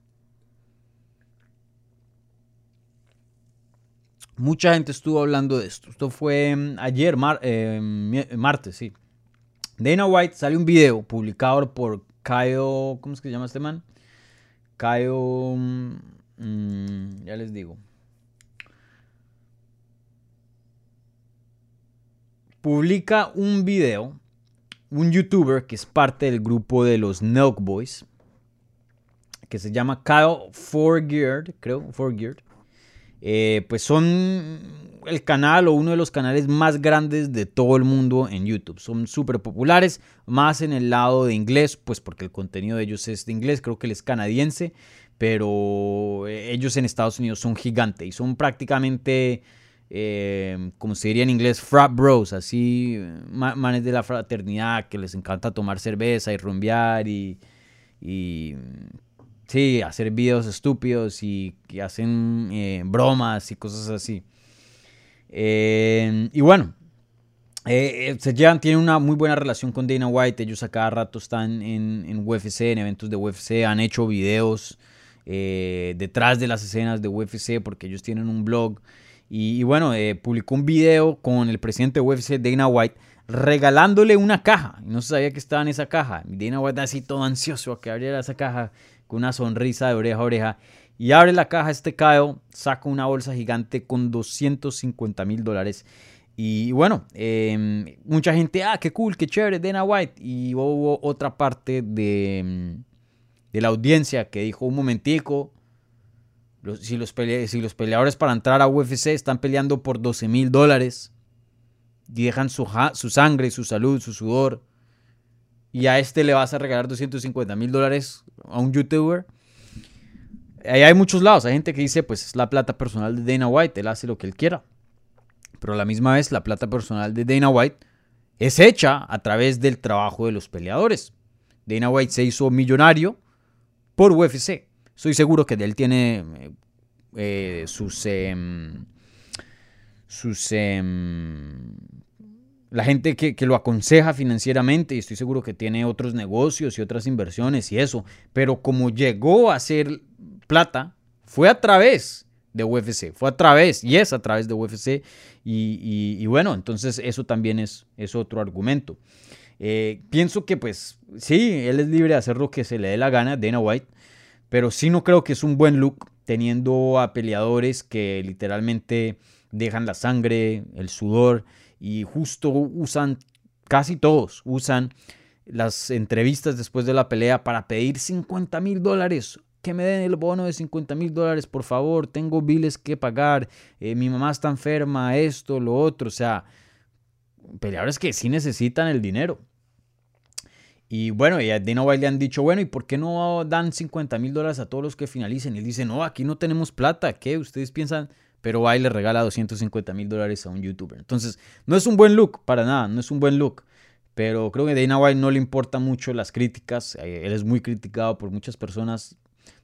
Mucha gente estuvo hablando de esto. Esto fue mm, ayer, eh, martes, sí. Dana White sale un video publicado por Kyle. ¿Cómo es que se llama este man? Kyle. Mm, ya les digo. Publica un video. Un youtuber que es parte del grupo de los Nelk Boys que se llama Kyle Forgeard, creo, Forgeard. Eh, pues son el canal o uno de los canales más grandes de todo el mundo en YouTube. Son súper populares, más en el lado de inglés, pues porque el contenido de ellos es de inglés, creo que él es canadiense, pero eh, ellos en Estados Unidos son gigantes y son prácticamente, eh, como se diría en inglés, frat bros, así, manes de la fraternidad que les encanta tomar cerveza y rumbear y Sí, hacer videos estúpidos y que hacen eh, bromas y cosas así. Eh, y bueno, eh, se llevan, una muy buena relación con Dana White. Ellos a cada rato están en, UFC, en eventos de UFC. Han hecho videos detrás de las escenas de UFC porque ellos tienen un blog. Y, y bueno, publicó un video con el presidente de UFC, Dana White, regalándole una caja. No se sabía que estaba en esa caja. Dana White así todo ansioso a que abriera esa caja con una sonrisa de oreja a oreja. Y abre la caja este Kyle, saca una bolsa gigante con 250 mil dólares. Y bueno, em, mucha gente, ah, qué cool, qué chévere, Dana White. Y hubo otra parte de, em, de la audiencia que dijo, un momentico, si, los si los peleadores para entrar a UFC están peleando por 12 mil dólares y dejan su, su sangre, su salud, su sudor, y a este le vas a regalar 250 mil dólares a un youtuber. Ahí hay muchos lados. Hay gente que dice, pues es la plata personal de Dana White, él hace lo que él quiera. Pero a la misma vez, la plata personal de Dana White es hecha a través del trabajo de los peleadores. Dana White se hizo millonario por UFC. Estoy seguro que él tiene eh, sus, em, sus em, la gente que, que, lo aconseja financieramente, y estoy seguro que tiene otros negocios y otras inversiones y eso, pero como llegó a hacer plata, fue a través de UFC, fue a través, y es a través de UFC, y, bueno, entonces eso también es, es otro argumento. Eh, pienso que pues sí, él es libre de hacer lo que se le dé la gana, Dana White, pero sí no creo que es un buen look teniendo a peleadores que literalmente dejan la sangre, el sudor y justo usan, casi todos usan las entrevistas después de la pelea para pedir 50 mil dólares. Que me den el bono de 50 mil dólares, por favor. Tengo biles que pagar. Eh, mi mamá está enferma, esto, lo otro. O sea, peleadores que sí necesitan el dinero. Y bueno, y a Dana White le han dicho, bueno, ¿y por qué no dan 50 mil dólares a todos los que finalicen? Y él dice, no, aquí no tenemos plata, ¿qué? Ustedes piensan, pero White le regala 250 mil dólares a un youtuber. Entonces, no es un buen look, para nada, no es un buen look. Pero creo que Dana White no le importa mucho las críticas, eh, él es muy criticado por muchas personas,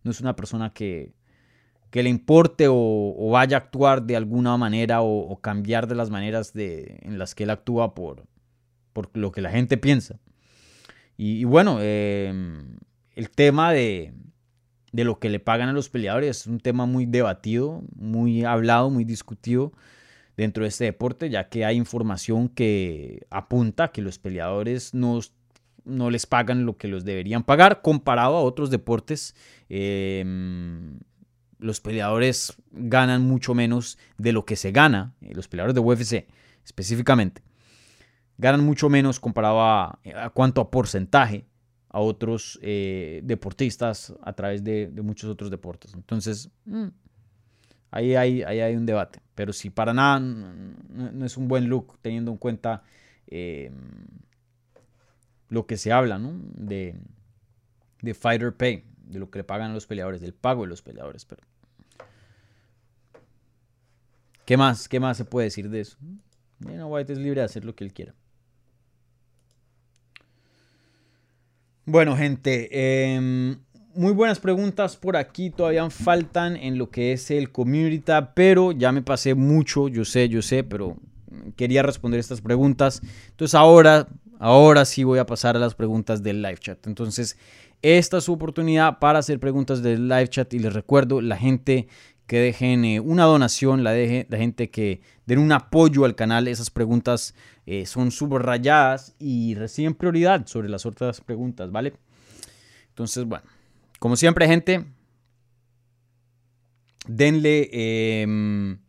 no es una persona que, que le importe o, vaya a actuar de alguna manera o, cambiar de las maneras de, en las que él actúa por, por lo que la gente piensa. Y, bueno, em, el tema de, lo que le pagan a los peleadores es un tema muy debatido, muy hablado, muy discutido dentro de este deporte, ya que hay información que apunta que los peleadores no, no les pagan lo que los deberían pagar comparado a otros deportes. Em, los peleadores ganan mucho menos de lo que se gana, eh, los peleadores de UFC específicamente ganan mucho menos comparado a, cuanto a porcentaje a otros eh, deportistas a través de, muchos otros deportes. Entonces, mm, ahí, hay, ahí hay un debate. Pero si para nada no, es un buen look teniendo en cuenta eh, lo que se habla de, de fighter pay, de lo que le pagan a los peleadores, del pago de los peleadores. Pero, ¿Qué más? ¿Qué más se puede decir de eso? Dana White es libre de hacer lo que él quiera. Bueno, gente, em, muy buenas preguntas por aquí. Todavía faltan en lo que es el community pero ya me pasé mucho, yo sé, yo sé, pero quería responder estas preguntas. Entonces ahora, ahora sí voy a pasar a las preguntas del live chat. Entonces, esta es su oportunidad para hacer preguntas del live chat y les recuerdo, la gente que dejen eh, una donación, la, deje, la gente que den un apoyo al canal. Esas preguntas eh, son subrayadas y reciben prioridad sobre las otras preguntas, ¿vale? Entonces, bueno, como siempre, gente, denle, em,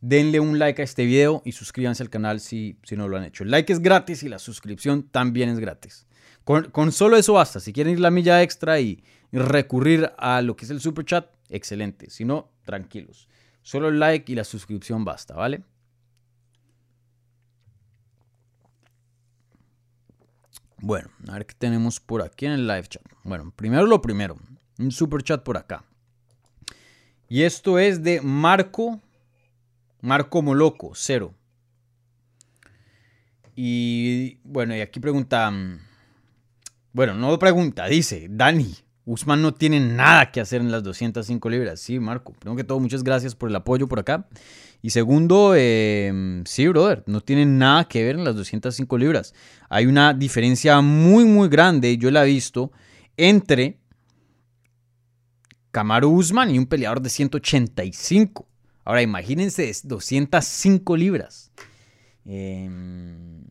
denle un like a este video y suscríbanse al canal si, si no lo han hecho. El like es gratis y la suscripción también es gratis. Con, con solo eso basta. Si quieren ir la milla extra y recurrir a lo que es el super chat, excelente. Si no, tranquilos. Solo el like y la suscripción basta, ¿vale? Bueno, a ver qué tenemos por aquí en el live chat. Bueno, primero lo primero, un super chat por acá. Y esto es de Marco, Marco Moloco, cero. Y bueno, y aquí pregunta, mm, bueno, no pregunta, dice, Dani, Usman no tiene nada que hacer en las 205 libras. Sí, Marco. Primero que todo, muchas gracias por el apoyo por acá. Y segundo, em, sí, brother, no tiene nada que ver en las 205 libras. Hay una diferencia muy, muy grande, yo la he visto, entre Camaro Usman y un peleador de 185. Ahora, imagínense, 205 libras. Em,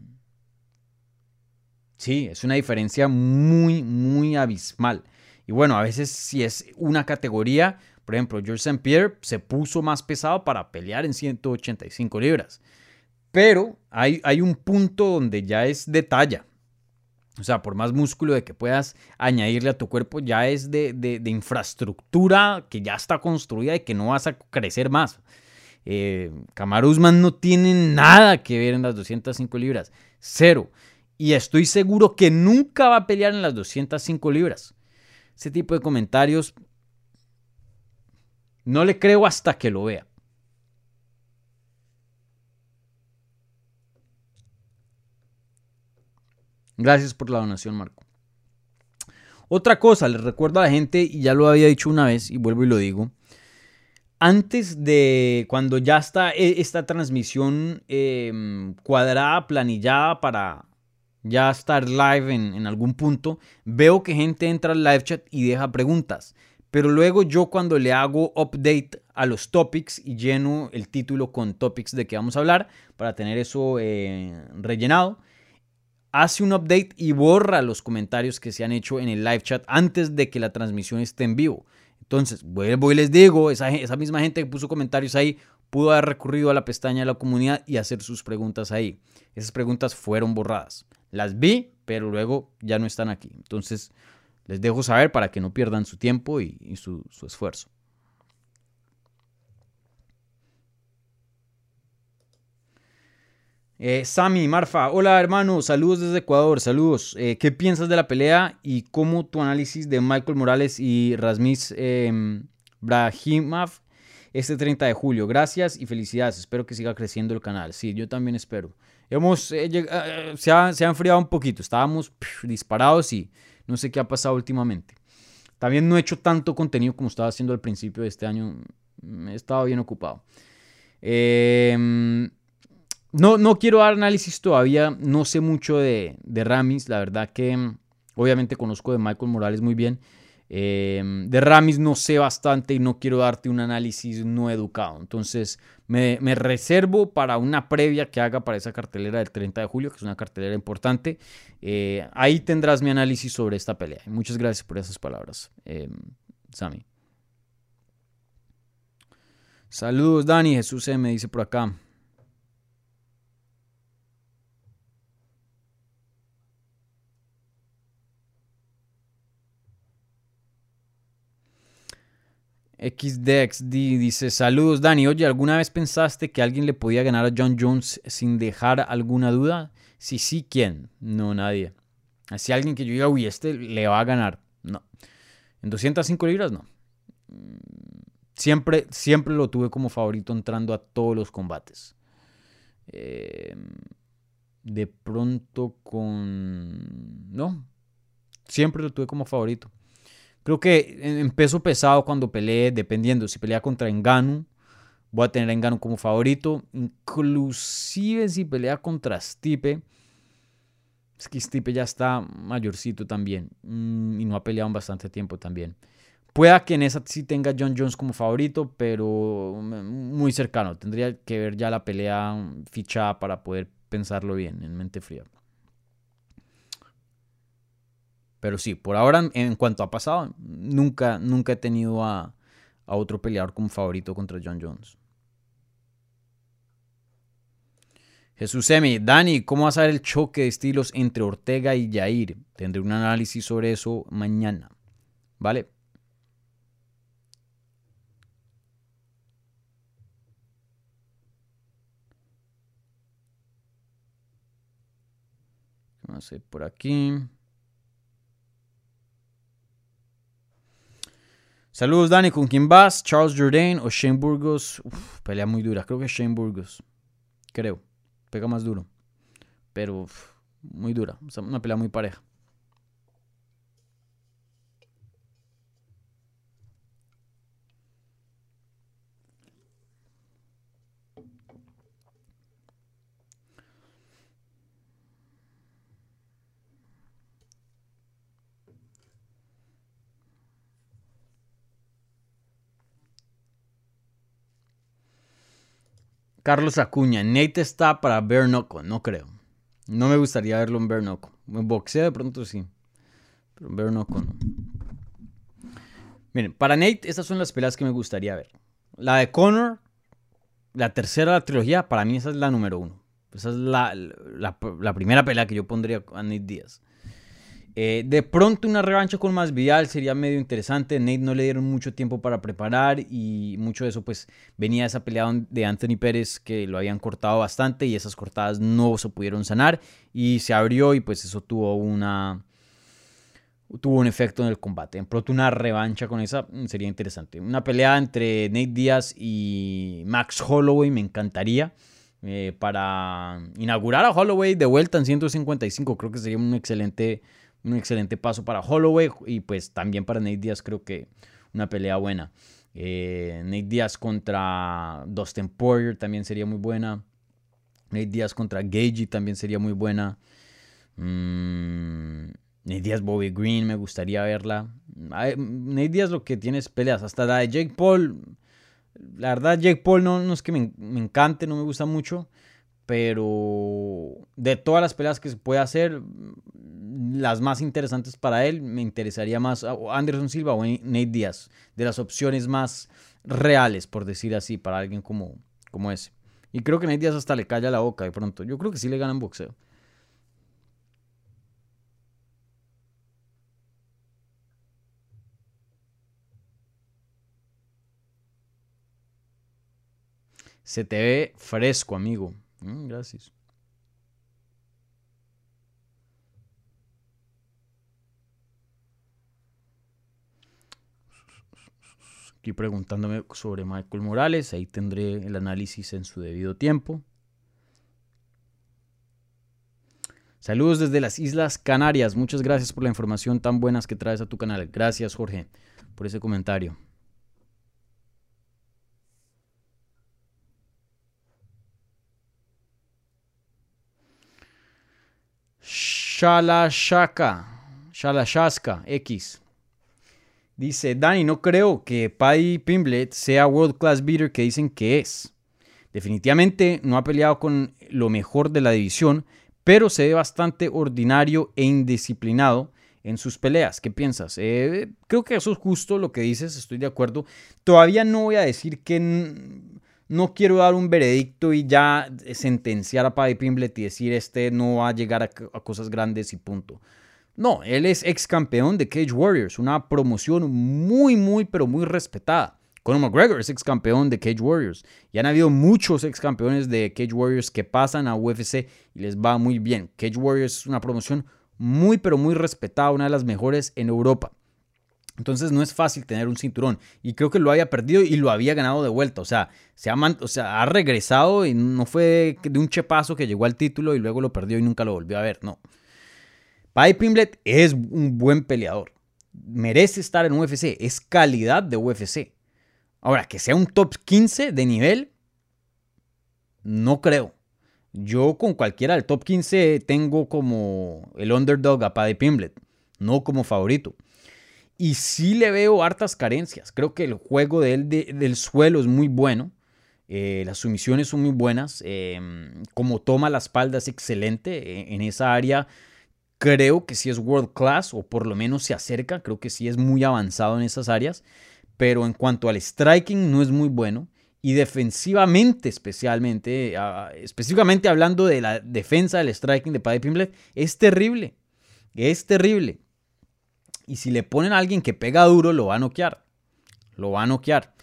sí, es una diferencia muy, muy abismal. Y bueno, a veces si es una categoría, por ejemplo, George. Pierre se puso más pesado para pelear en 185 libras. Pero hay, hay un punto donde ya es de talla. O sea, por más músculo de que puedas añadirle a tu cuerpo, ya es de, de, infraestructura que ya está construida y que no vas a crecer más. Eh, no tiene nada que ver en las 205 libras. Cero. Y estoy seguro que nunca va a pelear en las 205 libras. Ese tipo de comentarios no le creo hasta que lo vea. Gracias por la donación, Marco. Otra cosa, les recuerdo a la gente, y ya lo había dicho una vez, y vuelvo y lo digo. antes de cuando ya está e, esta transmisión em, cuadrada, planillada para ya estar live en, algún punto, veo que gente entra al live chat y deja preguntas. Pero luego yo cuando le hago update a los topics y lleno el título con topics de que vamos a hablar para tener eso eh, rellenado, hace un update y borra los comentarios que se han hecho en el live chat antes de que la transmisión esté en vivo. Entonces, vuelvo y les digo, esa, esa misma gente que puso comentarios ahí pudo haber recurrido a la pestaña de la comunidad y hacer sus preguntas ahí. Esas preguntas fueron borradas. Las vi, pero luego ya no están aquí. Entonces, les dejo saber para que no pierdan su tiempo y, su, esfuerzo. Eh, Sami, Marfa, hola hermano, saludos desde Ecuador, saludos. Eh, ¿Qué piensas de la pelea y cómo tu análisis de Michael Morales y Rasmis eh, Brahimov este 30 de julio? Gracias y felicidades, espero que siga creciendo el canal. Sí, yo también espero. Hemos, eh, eh, se, ha, se, ha, enfriado un poquito, estábamos disparados y no sé qué ha pasado últimamente. También no he hecho tanto contenido como estaba haciendo al principio de este año, he estado bien ocupado. Eh, no, no quiero dar análisis todavía, no sé mucho de, de Ramis, la verdad que mm, obviamente conozco de Michael Morales muy bien. Eh, de Ramis no sé bastante y no quiero darte un análisis no educado. Entonces me, reservo para una previa que haga para esa cartelera del 30 de julio, que es una cartelera importante. Eh, ahí tendrás mi análisis sobre esta pelea. Muchas gracias por esas palabras, eh, Sami. Saludos, Dani. Jesús me dice por acá. XDXD dice, saludos Dani, oye, ¿alguna vez pensaste que alguien le podía ganar a John Jones sin dejar alguna duda? Si sí, ¿quién? No, nadie. Así alguien que yo diga, uy, este le va a ganar. No. En 205 libras, no. Siempre, siempre lo tuve como favorito entrando a todos los combates. Eh, de pronto con... No. Siempre lo tuve como favorito. Creo que en peso pesado cuando pelee, dependiendo si pelea contra Engano, voy a tener a Engano como favorito. Inclusive si pelea contra Stipe. Es que Stipe ya está mayorcito también. Mm, y no ha peleado en bastante tiempo también. Pueda que en esa sí tenga John Jones como favorito, pero muy cercano. Tendría que ver ya la pelea fichada para poder pensarlo bien en mente fría. Pero sí, por ahora, en cuanto ha pasado, nunca, nunca he tenido a, a otro peleador como favorito contra John Jones. Jesús Emi, Dani, ¿cómo vas a ver el choque de estilos entre Ortega y Jair? Tendré un análisis sobre eso mañana. ¿Vale? No sé, por aquí. Saludos, Dani. ¿Con quién vas? ¿Charles Jourdain o Shane Burgos? Uf, pelea muy dura. Creo que Shane Burgos. Creo. Pega más duro. Pero muy dura. O una pelea muy pareja. Carlos Acuña, Nate está para Bare no creo. No me gustaría verlo en Bare. En boxeo de pronto sí, pero en Bare no. Miren, para Nate estas son las peleas que me gustaría ver. La de Conor, la tercera de la trilogía, para mí esa es la número uno. Esa es la, la, la primera pelea que yo pondría a Nate Díaz. Eh, de pronto una revancha con más Vidal sería medio interesante. Nate no le dieron mucho tiempo para preparar y mucho de eso pues venía de esa pelea de Anthony Pérez que lo habían cortado bastante y esas cortadas no se pudieron sanar y se abrió y pues eso tuvo una tuvo un efecto en el combate. De pronto una revancha con esa mm, sería interesante. Una pelea entre Nate Díaz y Max Holloway me encantaría. Eh, para inaugurar a Holloway de vuelta en 155 creo que sería un excelente un excelente paso para Holloway y pues también para Nate Díaz creo que una pelea buena. Eh, Nate Diaz contra Dustin Poirier también sería muy buena. Nate Diaz contra Gagey también sería muy buena. Mm, Nate Diaz Bobby Green me gustaría verla. Nate Diaz lo que tiene es peleas. Hasta la de Jake Paul. La verdad, Jake Paul no, no es que me, me encante, no me gusta mucho. Pero de todas las peleas que se puede hacer, las más interesantes para él, me interesaría más Anderson Silva o Nate Diaz, de las opciones más reales, por decir así, para alguien como, como ese. Y creo que Nate Diaz hasta le calla la boca de pronto. Yo creo que sí le ganan boxeo. Se te ve fresco, amigo. Mm, gracias. Aquí preguntándome sobre Michael Morales, ahí tendré el análisis en su debido tiempo. Saludos desde las Islas Canarias. Muchas gracias por la información tan buenas que traes a tu canal. Gracias, Jorge, por ese comentario. Shalashaka, Shalashaska X. Dice, Dani, no creo que Paddy Pimblet sea World Class Beater que dicen que es. Definitivamente no ha peleado con lo mejor de la división, pero se ve bastante ordinario e indisciplinado en sus peleas. ¿Qué piensas? Eh, creo que eso es justo lo que dices, estoy de acuerdo. Todavía no voy a decir que no quiero dar un veredicto y ya sentenciar a Paddy Pimblet y decir este no va a llegar a, cosas grandes y punto. No, él es ex campeón de Cage Warriors, una promoción muy, muy, pero muy respetada. Conor McGregor es ex campeón de Cage Warriors. Y han habido muchos ex campeones de Cage Warriors que pasan a UFC y les va muy bien. Cage Warriors es una promoción muy, pero muy respetada, una de las mejores en Europa. Entonces no es fácil tener un cinturón. Y creo que lo había perdido y lo había ganado de vuelta. O sea, se ha, o sea, ha regresado y no fue de un chepazo que llegó al título y luego lo perdió y nunca lo volvió a ver. No. Paddy Pimblet es un buen peleador. Merece estar en UFC. Es calidad de UFC. Ahora, que sea un top 15 de nivel, no creo. Yo con cualquiera del top 15 tengo como el underdog a Paddy Pimblet, no como favorito. Y sí le veo hartas carencias. Creo que el juego de él del suelo es muy bueno. Eh, las sumisiones son muy buenas. Em, como toma la espalda es excelente. E, en esa área creo que sí es world class o por lo menos se acerca. Creo que sí es muy avanzado en esas áreas. Pero en cuanto al striking no es muy bueno. Y defensivamente especialmente, específicamente hablando de la defensa del striking de Paddy Pimblet, es terrible. Es terrible. Y si le ponen a alguien que pega duro, lo va a noquear. Lo va a noquear.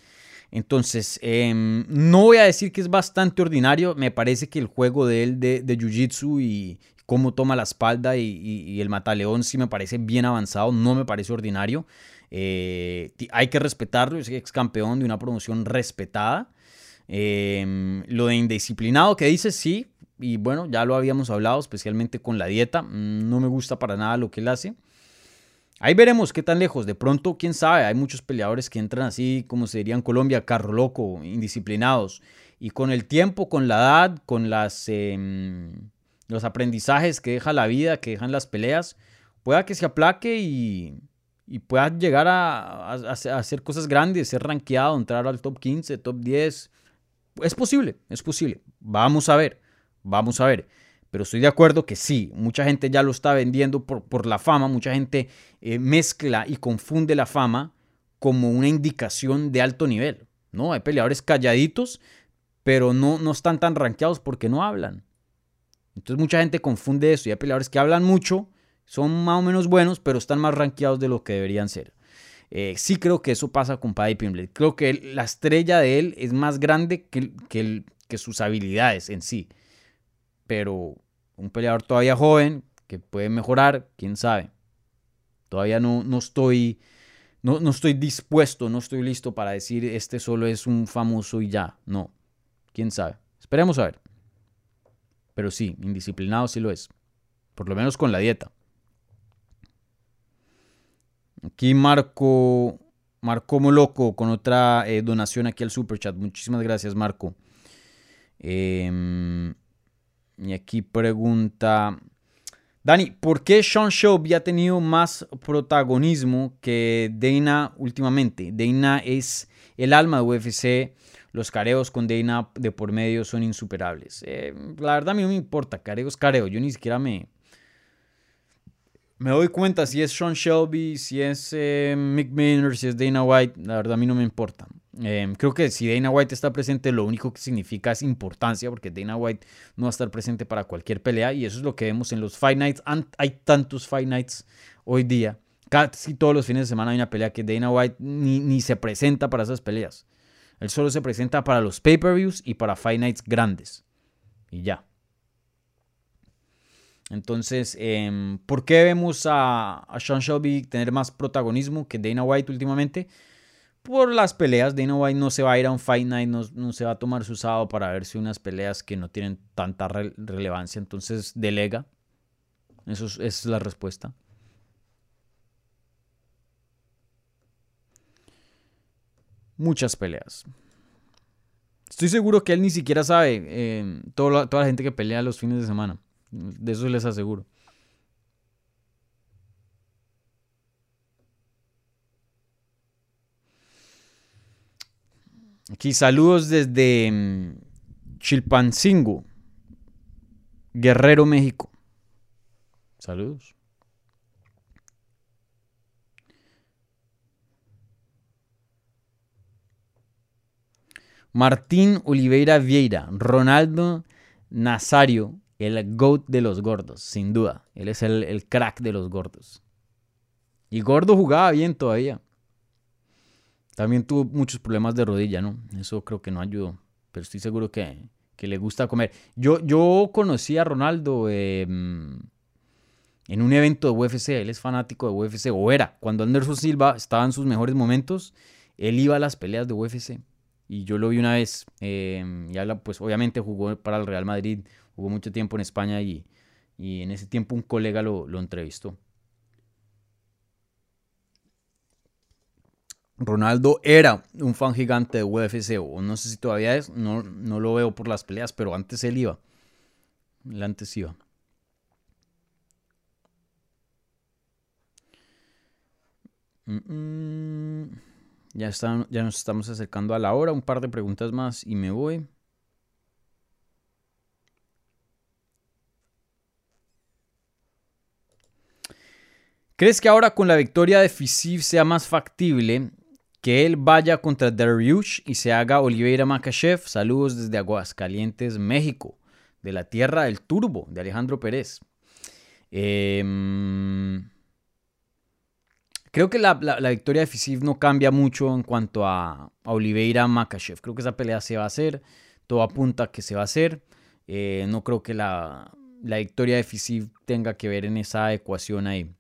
Entonces, em, no voy a decir que es bastante ordinario. Me parece que el juego de él de, Jiu-Jitsu y cómo toma la espalda y, el mataleón sí me parece bien avanzado. No me parece ordinario. Eh, hay que respetarlo. Es ex campeón de una promoción respetada. Em, lo de indisciplinado que dice, sí. Y bueno, ya lo habíamos hablado, especialmente con la dieta. Mm, no me gusta para nada lo que él hace. Ahí veremos qué tan lejos. De pronto, quién sabe, hay muchos peleadores que entran así, como se diría en Colombia, carro loco, indisciplinados. Y con el tiempo, con la edad, con las, em, los aprendizajes que deja la vida, que dejan las peleas, pueda que se aplaque y, pueda llegar a, hacer cosas grandes, ser rankeado, entrar al top 15, top 10. Es posible, es posible. Vamos a ver, vamos a ver. Pero estoy de acuerdo que sí, mucha gente ya lo está vendiendo por, por la fama, mucha gente eh, mezcla y confunde la fama como una indicación de alto nivel. ¿no? Hay peleadores calladitos, pero no, no están tan rankeados porque no hablan. Entonces mucha gente confunde eso y hay peleadores que hablan mucho, son más o menos buenos, pero están más rankeados de lo que deberían ser. Eh, sí creo que eso pasa con Paddy Pimblet. Creo que la estrella de él es más grande que, que, que sus habilidades en sí pero un peleador todavía joven que puede mejorar, quién sabe. Todavía no, no estoy no, no, estoy dispuesto, no estoy listo para decir este solo es un famoso y ya. No, quién sabe. Esperemos a ver. Pero sí, indisciplinado sí lo es. Por lo menos con la dieta. Aquí Marco Marco Moloco con otra eh, donación aquí al super chat. Muchísimas gracias, Marco. Em, y aquí pregunta Dani, ¿por qué Sean Shelby ha tenido más protagonismo que Dana últimamente? Dana es el alma de UFC. Los careos con Dana de por medio son insuperables. Eh, la verdad a mí no me importa, careo es careo. Yo ni siquiera me, me doy cuenta si es Sean Shelby, si es eh, Mick Miner, si es Dana White. La verdad a mí no me importa. Em, creo que si Dana White está presente, lo único que significa es importancia, porque Dana White no va a estar presente para cualquier pelea, y eso es lo que vemos en los Fight Nights. Hay tantos Fight Nights hoy día. Casi todos los fines de semana hay una pelea que Dana White ni, ni se presenta para esas peleas. Él solo se presenta para los pay-per-views y para Fight Nights grandes. Y ya. Entonces, em, ¿por qué vemos a, a Sean Shelby tener más protagonismo que Dana White últimamente? Por las peleas. Dana White no se va a ir a un Fight Night, no, se va a tomar su sábado para verse unas peleas que no tienen tanta relevancia. Entonces delega. Eso esa es la respuesta. Muchas peleas. Estoy seguro que él ni siquiera sabe eh, toda, toda la gente que pelea los fines de semana. De eso les aseguro. Aquí saludos desde mm, Chilpancingo, Guerrero, México. Saludos. Martín Oliveira Vieira, Ronaldo Nazario, el GOAT de los gordos, sin duda. Él es el, el crack de los gordos. Y gordo jugaba bien todavía. También tuvo muchos problemas de rodilla, ¿no? Eso creo que no ayudó. Pero estoy seguro que, le gusta comer. Yo, yo conocí a Ronaldo em, en un evento de UFC. Él es fanático de UFC, o era. Cuando Anderson Silva estaba en sus mejores momentos, él iba a las peleas de UFC. Y yo lo vi una vez. Em, y habla, pues obviamente jugó para el Real Madrid, jugó mucho tiempo en España y, en ese tiempo un colega lo, lo entrevistó. Ronaldo era un fan gigante de UFC, o no sé si todavía es, no, no lo veo por las peleas, pero antes él iba. Él antes iba. Ya, ya nos estamos acercando a la hora. Un par de preguntas más y me voy. ¿Crees que ahora con la victoria de Fisiv sea más factible que él vaya contra Dariush y se haga Oliveira Makachev. Saludos desde Aguascalientes, México, de la tierra del turbo, de Alejandro Pérez. Em, creo que la, victoria de Fisiv no cambia mucho en cuanto a, Oliveira Makachev. Creo que esa pelea se va a hacer, todo apunta a que se va a hacer. Eh, no creo que la, victoria de Fisiv tenga que ver en esa ecuación ahí.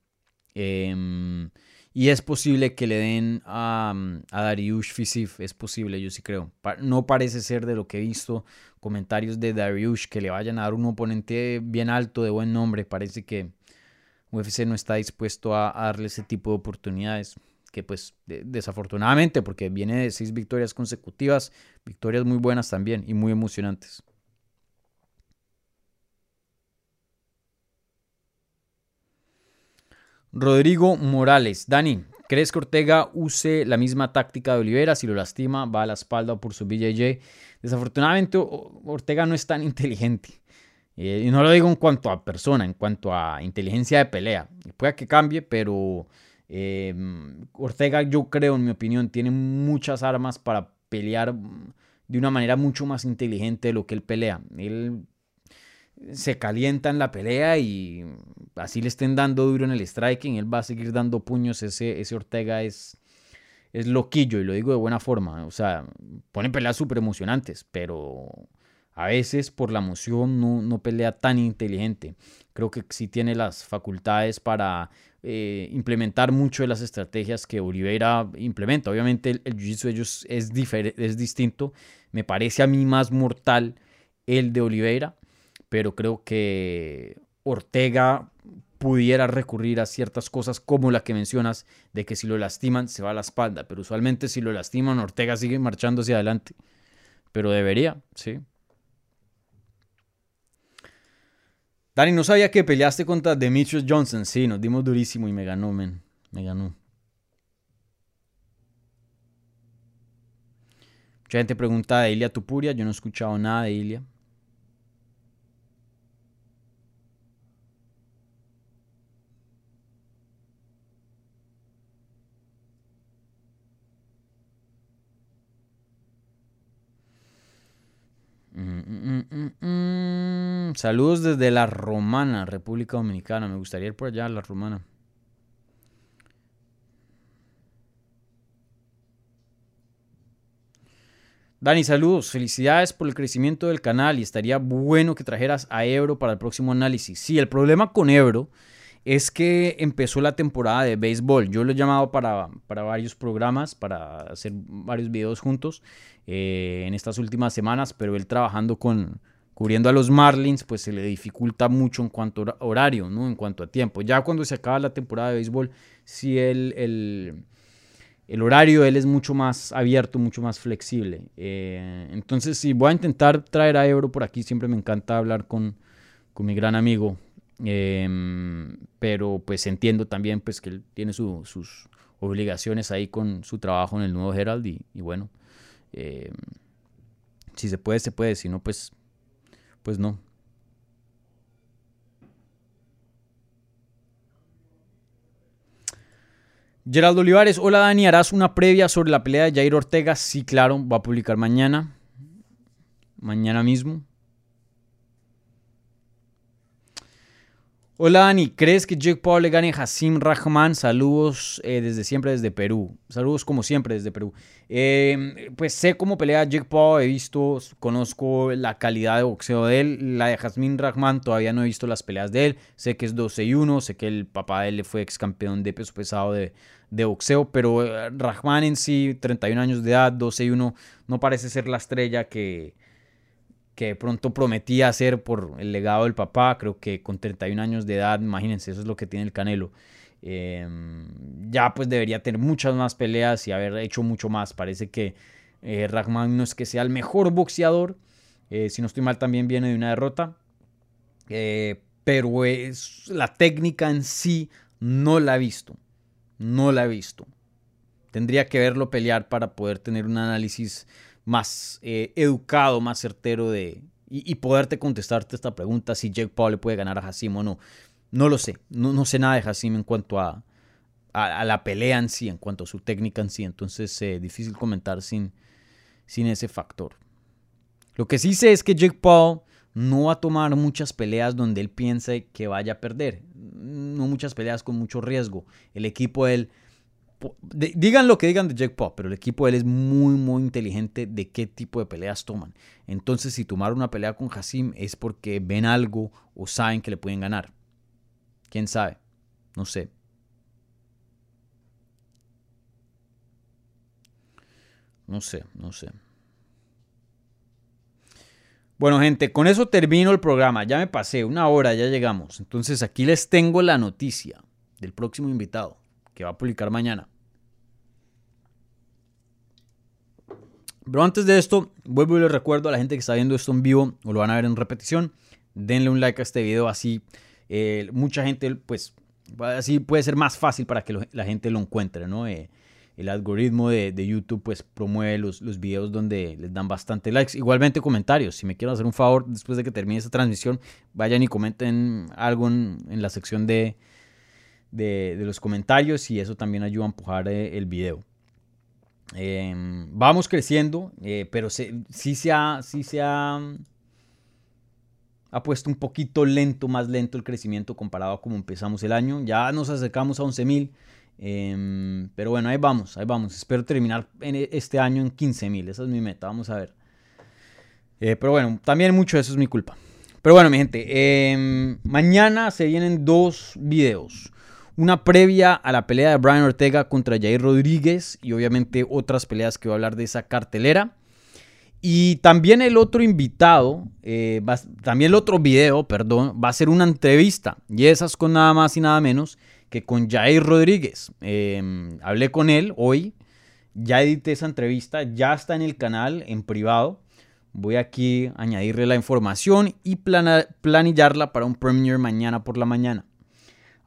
Eh, y es posible que le den a, mm, a Dariush Fisif, es posible, yo sí creo. No parece ser de lo que he visto comentarios de Dariush que le vayan a dar un oponente bien alto, de buen nombre. Parece que UFC no está dispuesto a, darle ese tipo de oportunidades. Que pues desafortunadamente, porque viene de seis victorias consecutivas, victorias muy buenas también y muy emocionantes. Rodrigo Morales. Dani, ¿crees que Ortega use la misma táctica de Olivera? Si lo lastima, va a la espalda por su BJJ. Desafortunadamente, Ortega no es tan inteligente. Eh, y no lo digo en cuanto a persona, en cuanto a inteligencia de pelea. Puede que cambie, pero eh, Ortega, yo creo, en mi opinión, tiene muchas armas para pelear de una manera mucho más inteligente de lo que él pelea. Él se calienta en la pelea y así le estén dando duro en el striking, él va a seguir dando puños. Ese, ese Ortega es, es loquillo y lo digo de buena forma. O sea, pone peleas súper emocionantes, pero a veces por la emoción no, pelea tan inteligente. Creo que sí tiene las facultades para eh, implementar mucho de las estrategias que Oliveira implementa. Obviamente el, jiu-jitsu de ellos es, es distinto. Me parece a mí más mortal el de Oliveira pero creo que Ortega pudiera recurrir a ciertas cosas como la que mencionas de que si lo lastiman se va a la espalda, pero usualmente si lo lastiman Ortega sigue marchando hacia adelante. Pero debería, sí. Dani, no sabía que peleaste contra Demetrius Johnson. Sí, nos dimos durísimo y me ganó, men. Me ganó. Mucha gente pregunta de Ilia Tupuria. Yo no he escuchado nada de Ilia. Mm, mm, mm, Saludos desde La Romana, República Dominicana. Me gustaría ir por allá, La Romana. Dani, saludos. Felicidades por el crecimiento del canal y estaría bueno que trajeras a Ebro para el próximo análisis. Sí, el problema con Ebro es que empezó la temporada de béisbol. Yo lo he llamado para, para varios programas, para hacer varios videos juntos eh, en estas últimas semanas, pero él trabajando con cubriendo a los Marlins, pues se le dificulta mucho en cuanto a horario, ¿no? En cuanto a tiempo. Ya cuando se acaba la temporada de béisbol, sí el, el el horario él es mucho más abierto, mucho más flexible. Eh, entonces, sí, voy a intentar traer a Ebro por aquí. Siempre me encanta hablar con, mi gran amigo. Em, pero pues entiendo también pues, que él tiene sus obligaciones ahí con su trabajo en el nuevo Herald. Y, bueno, em, si se puede, se puede. Si no, pues, pues no. Geraldo Olivares, hola Dani, ¿harás una previa sobre la pelea de Jair Ortega? Sí, claro, va a publicar mañana. Mañana mismo. Hola Dani, ¿crees que Jake Paul le gane a Hassim Rahman? Saludos eh, desde siempre desde Perú. Saludos como siempre desde Perú. Eh, pues sé cómo pelea Jake Paul, he visto, conozco la calidad de boxeo de él. La de Hassim Rahman todavía no he visto las peleas de él. Sé que es 12 y 1, sé que el papá de él fue ex campeón de peso pesado de, de boxeo, pero eh, Rahman en sí, 31 años de edad, 12 y 1, no parece ser la estrella que que pronto prometía hacer por el legado del papá. Creo que con 31 años de edad, imagínense, eso es lo que tiene el Canelo. Em, ya pues debería tener muchas más peleas y haber hecho mucho más. Parece que eh, Rahman no es que sea el mejor boxeador. Eh, si no estoy mal, también viene de una derrota. Eh, pero es, la técnica en sí no la he visto. No la he visto. Tendría que verlo pelear para poder tener un análisis más eh, educado, más certero de, y, poderte contestarte esta pregunta si Jake Paul le puede ganar a Hassim o no. No lo sé, no, no sé nada de Hassim en cuanto a, a, la pelea en sí, en cuanto a su técnica en sí, entonces es eh, difícil comentar sin, sin ese factor. Lo que sí sé es que Jake Paul no va a tomar muchas peleas donde él piense que vaya a perder. No muchas peleas con mucho riesgo. El equipo de él digan lo que digan de Jake Paul, pero el equipo de él es muy, muy inteligente de qué tipo de peleas toman. Entonces, si tomaron una pelea con Hassim es porque ven algo o saben que le pueden ganar. ¿Quién sabe? No sé. No sé, no sé. Bueno, gente, con eso termino el programa. Ya me pasé una hora, ya llegamos. Entonces aquí les tengo la noticia del próximo invitado que va a publicar mañana. Pero antes de esto, vuelvo y les recuerdo a la gente que está viendo esto en vivo o lo van a ver en repetición, denle un like a este video, así eh, mucha gente, pues, así puede ser más fácil para que la gente lo encuentre, ¿no? Eh, el algoritmo de, YouTube, pues, promueve los, los videos donde les dan bastante likes. Igualmente comentarios, si me quieren hacer un favor, después de que termine esta transmisión, vayan y comenten algo en la sección de, de, los comentarios y eso también ayuda a empujar eh, el video. Em, vamos creciendo, eh, pero sí, se ha, sí se ha, ha puesto un poquito lento, más lento el crecimiento comparado a como empezamos el año. Ya nos acercamos a 11.000 mil, em, pero bueno, ahí vamos, ahí vamos. Espero terminar en e, este año en 15.000 mil, esa es mi meta, vamos a ver. Eh, pero bueno, también mucho de eso es mi culpa. Pero bueno, mi gente, em, mañana se vienen dos videos una previa a la pelea de Brian Ortega contra Jair Rodríguez y obviamente otras peleas que voy a hablar de esa cartelera. Y también el otro invitado, eh, también el otro video, perdón, va a ser una entrevista. Y esas con nada más y nada menos que con Jair Rodríguez. Em, hablé con él hoy, ya edité esa entrevista, ya está en el canal en privado. Voy aquí a añadirle la información y planillarla para un premiere mañana por la mañana.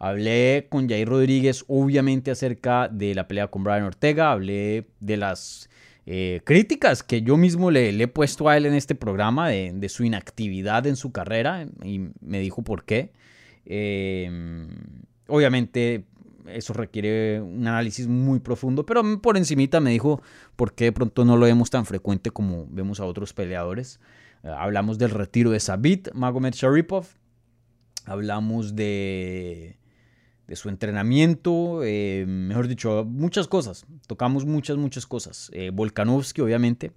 Hablé con Jair Rodríguez, obviamente, acerca de la pelea con Brian Ortega. Hablé de las eh, críticas que yo mismo le, he puesto a él en este programa, de, su inactividad en su carrera, y me dijo por qué. Em, obviamente, eso requiere un análisis muy profundo, pero por encimita me dijo por qué de pronto no lo vemos tan frecuente como vemos a otros peleadores. Eh, hablamos del retiro de Sabit Magomed Sharipov. Hablamos de, de su entrenamiento, eh, mejor dicho, muchas cosas. Tocamos muchas, muchas cosas. Eh, Volkanovski, obviamente.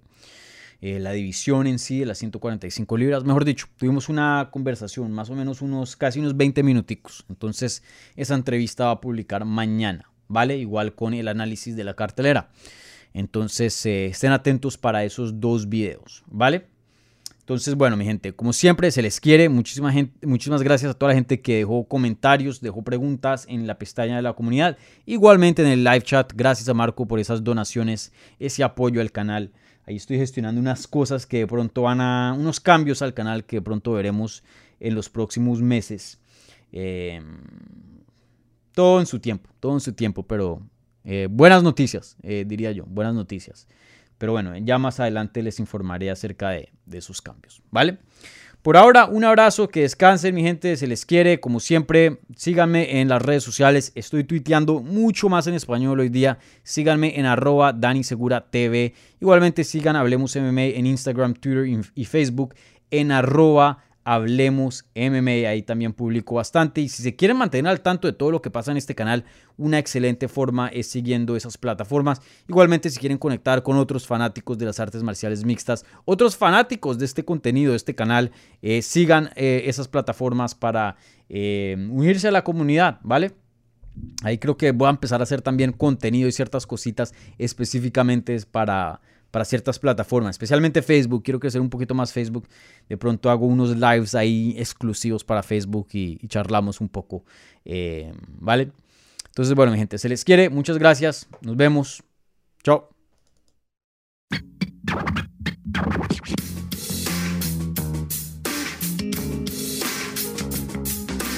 Eh, la división en sí de las 145 libras. Mejor dicho, tuvimos una conversación, más o menos unos casi unos 20 minuticos. Entonces, esa entrevista va a publicar mañana, ¿vale? Igual con el análisis de la cartelera. Entonces, estén atentos para esos dos videos, ¿vale? Entonces, bueno, mi gente, como siempre, se les quiere. Muchísima gente, muchísimas gracias a toda la gente que dejó comentarios, dejó preguntas en la pestaña de la comunidad. Igualmente en el live chat. Gracias a Marco por esas donaciones, ese apoyo al canal. Ahí estoy gestionando unas cosas que de pronto van a, unos cambios al canal que de pronto veremos en los próximos meses. Em, todo en su tiempo, todo en su tiempo, pero eh, buenas noticias, eh, diría yo, buenas noticias. Pero bueno, ya más adelante les informaré acerca de, de esos cambios, ¿vale? Por ahora, un abrazo, que descansen mi gente, se les quiere, como siempre, síganme en las redes sociales, estoy tuiteando mucho más en español hoy día, síganme en arroba Dani Segura TV, igualmente sigan Hablemos en Instagram, Twitter y Facebook, en arroba Hablemos MMA, ahí también publico bastante. Y si se quieren mantener al tanto de todo lo que pasa en este canal, una excelente forma es siguiendo esas plataformas. Igualmente, si quieren conectar con otros fanáticos de las artes marciales mixtas, otros fanáticos de este contenido, de este canal, eh, sigan eh, esas plataformas para eh, unirse a la comunidad, ¿vale? Ahí creo que voy a empezar a hacer también contenido y ciertas cositas específicamente para para ciertas plataformas, especialmente Facebook. Quiero crecer un poquito más Facebook. De pronto hago unos lives ahí exclusivos para Facebook y, charlamos un poco. Eh, ¿Vale? Entonces, bueno, mi gente, se les quiere. Muchas gracias. Nos vemos. Chao.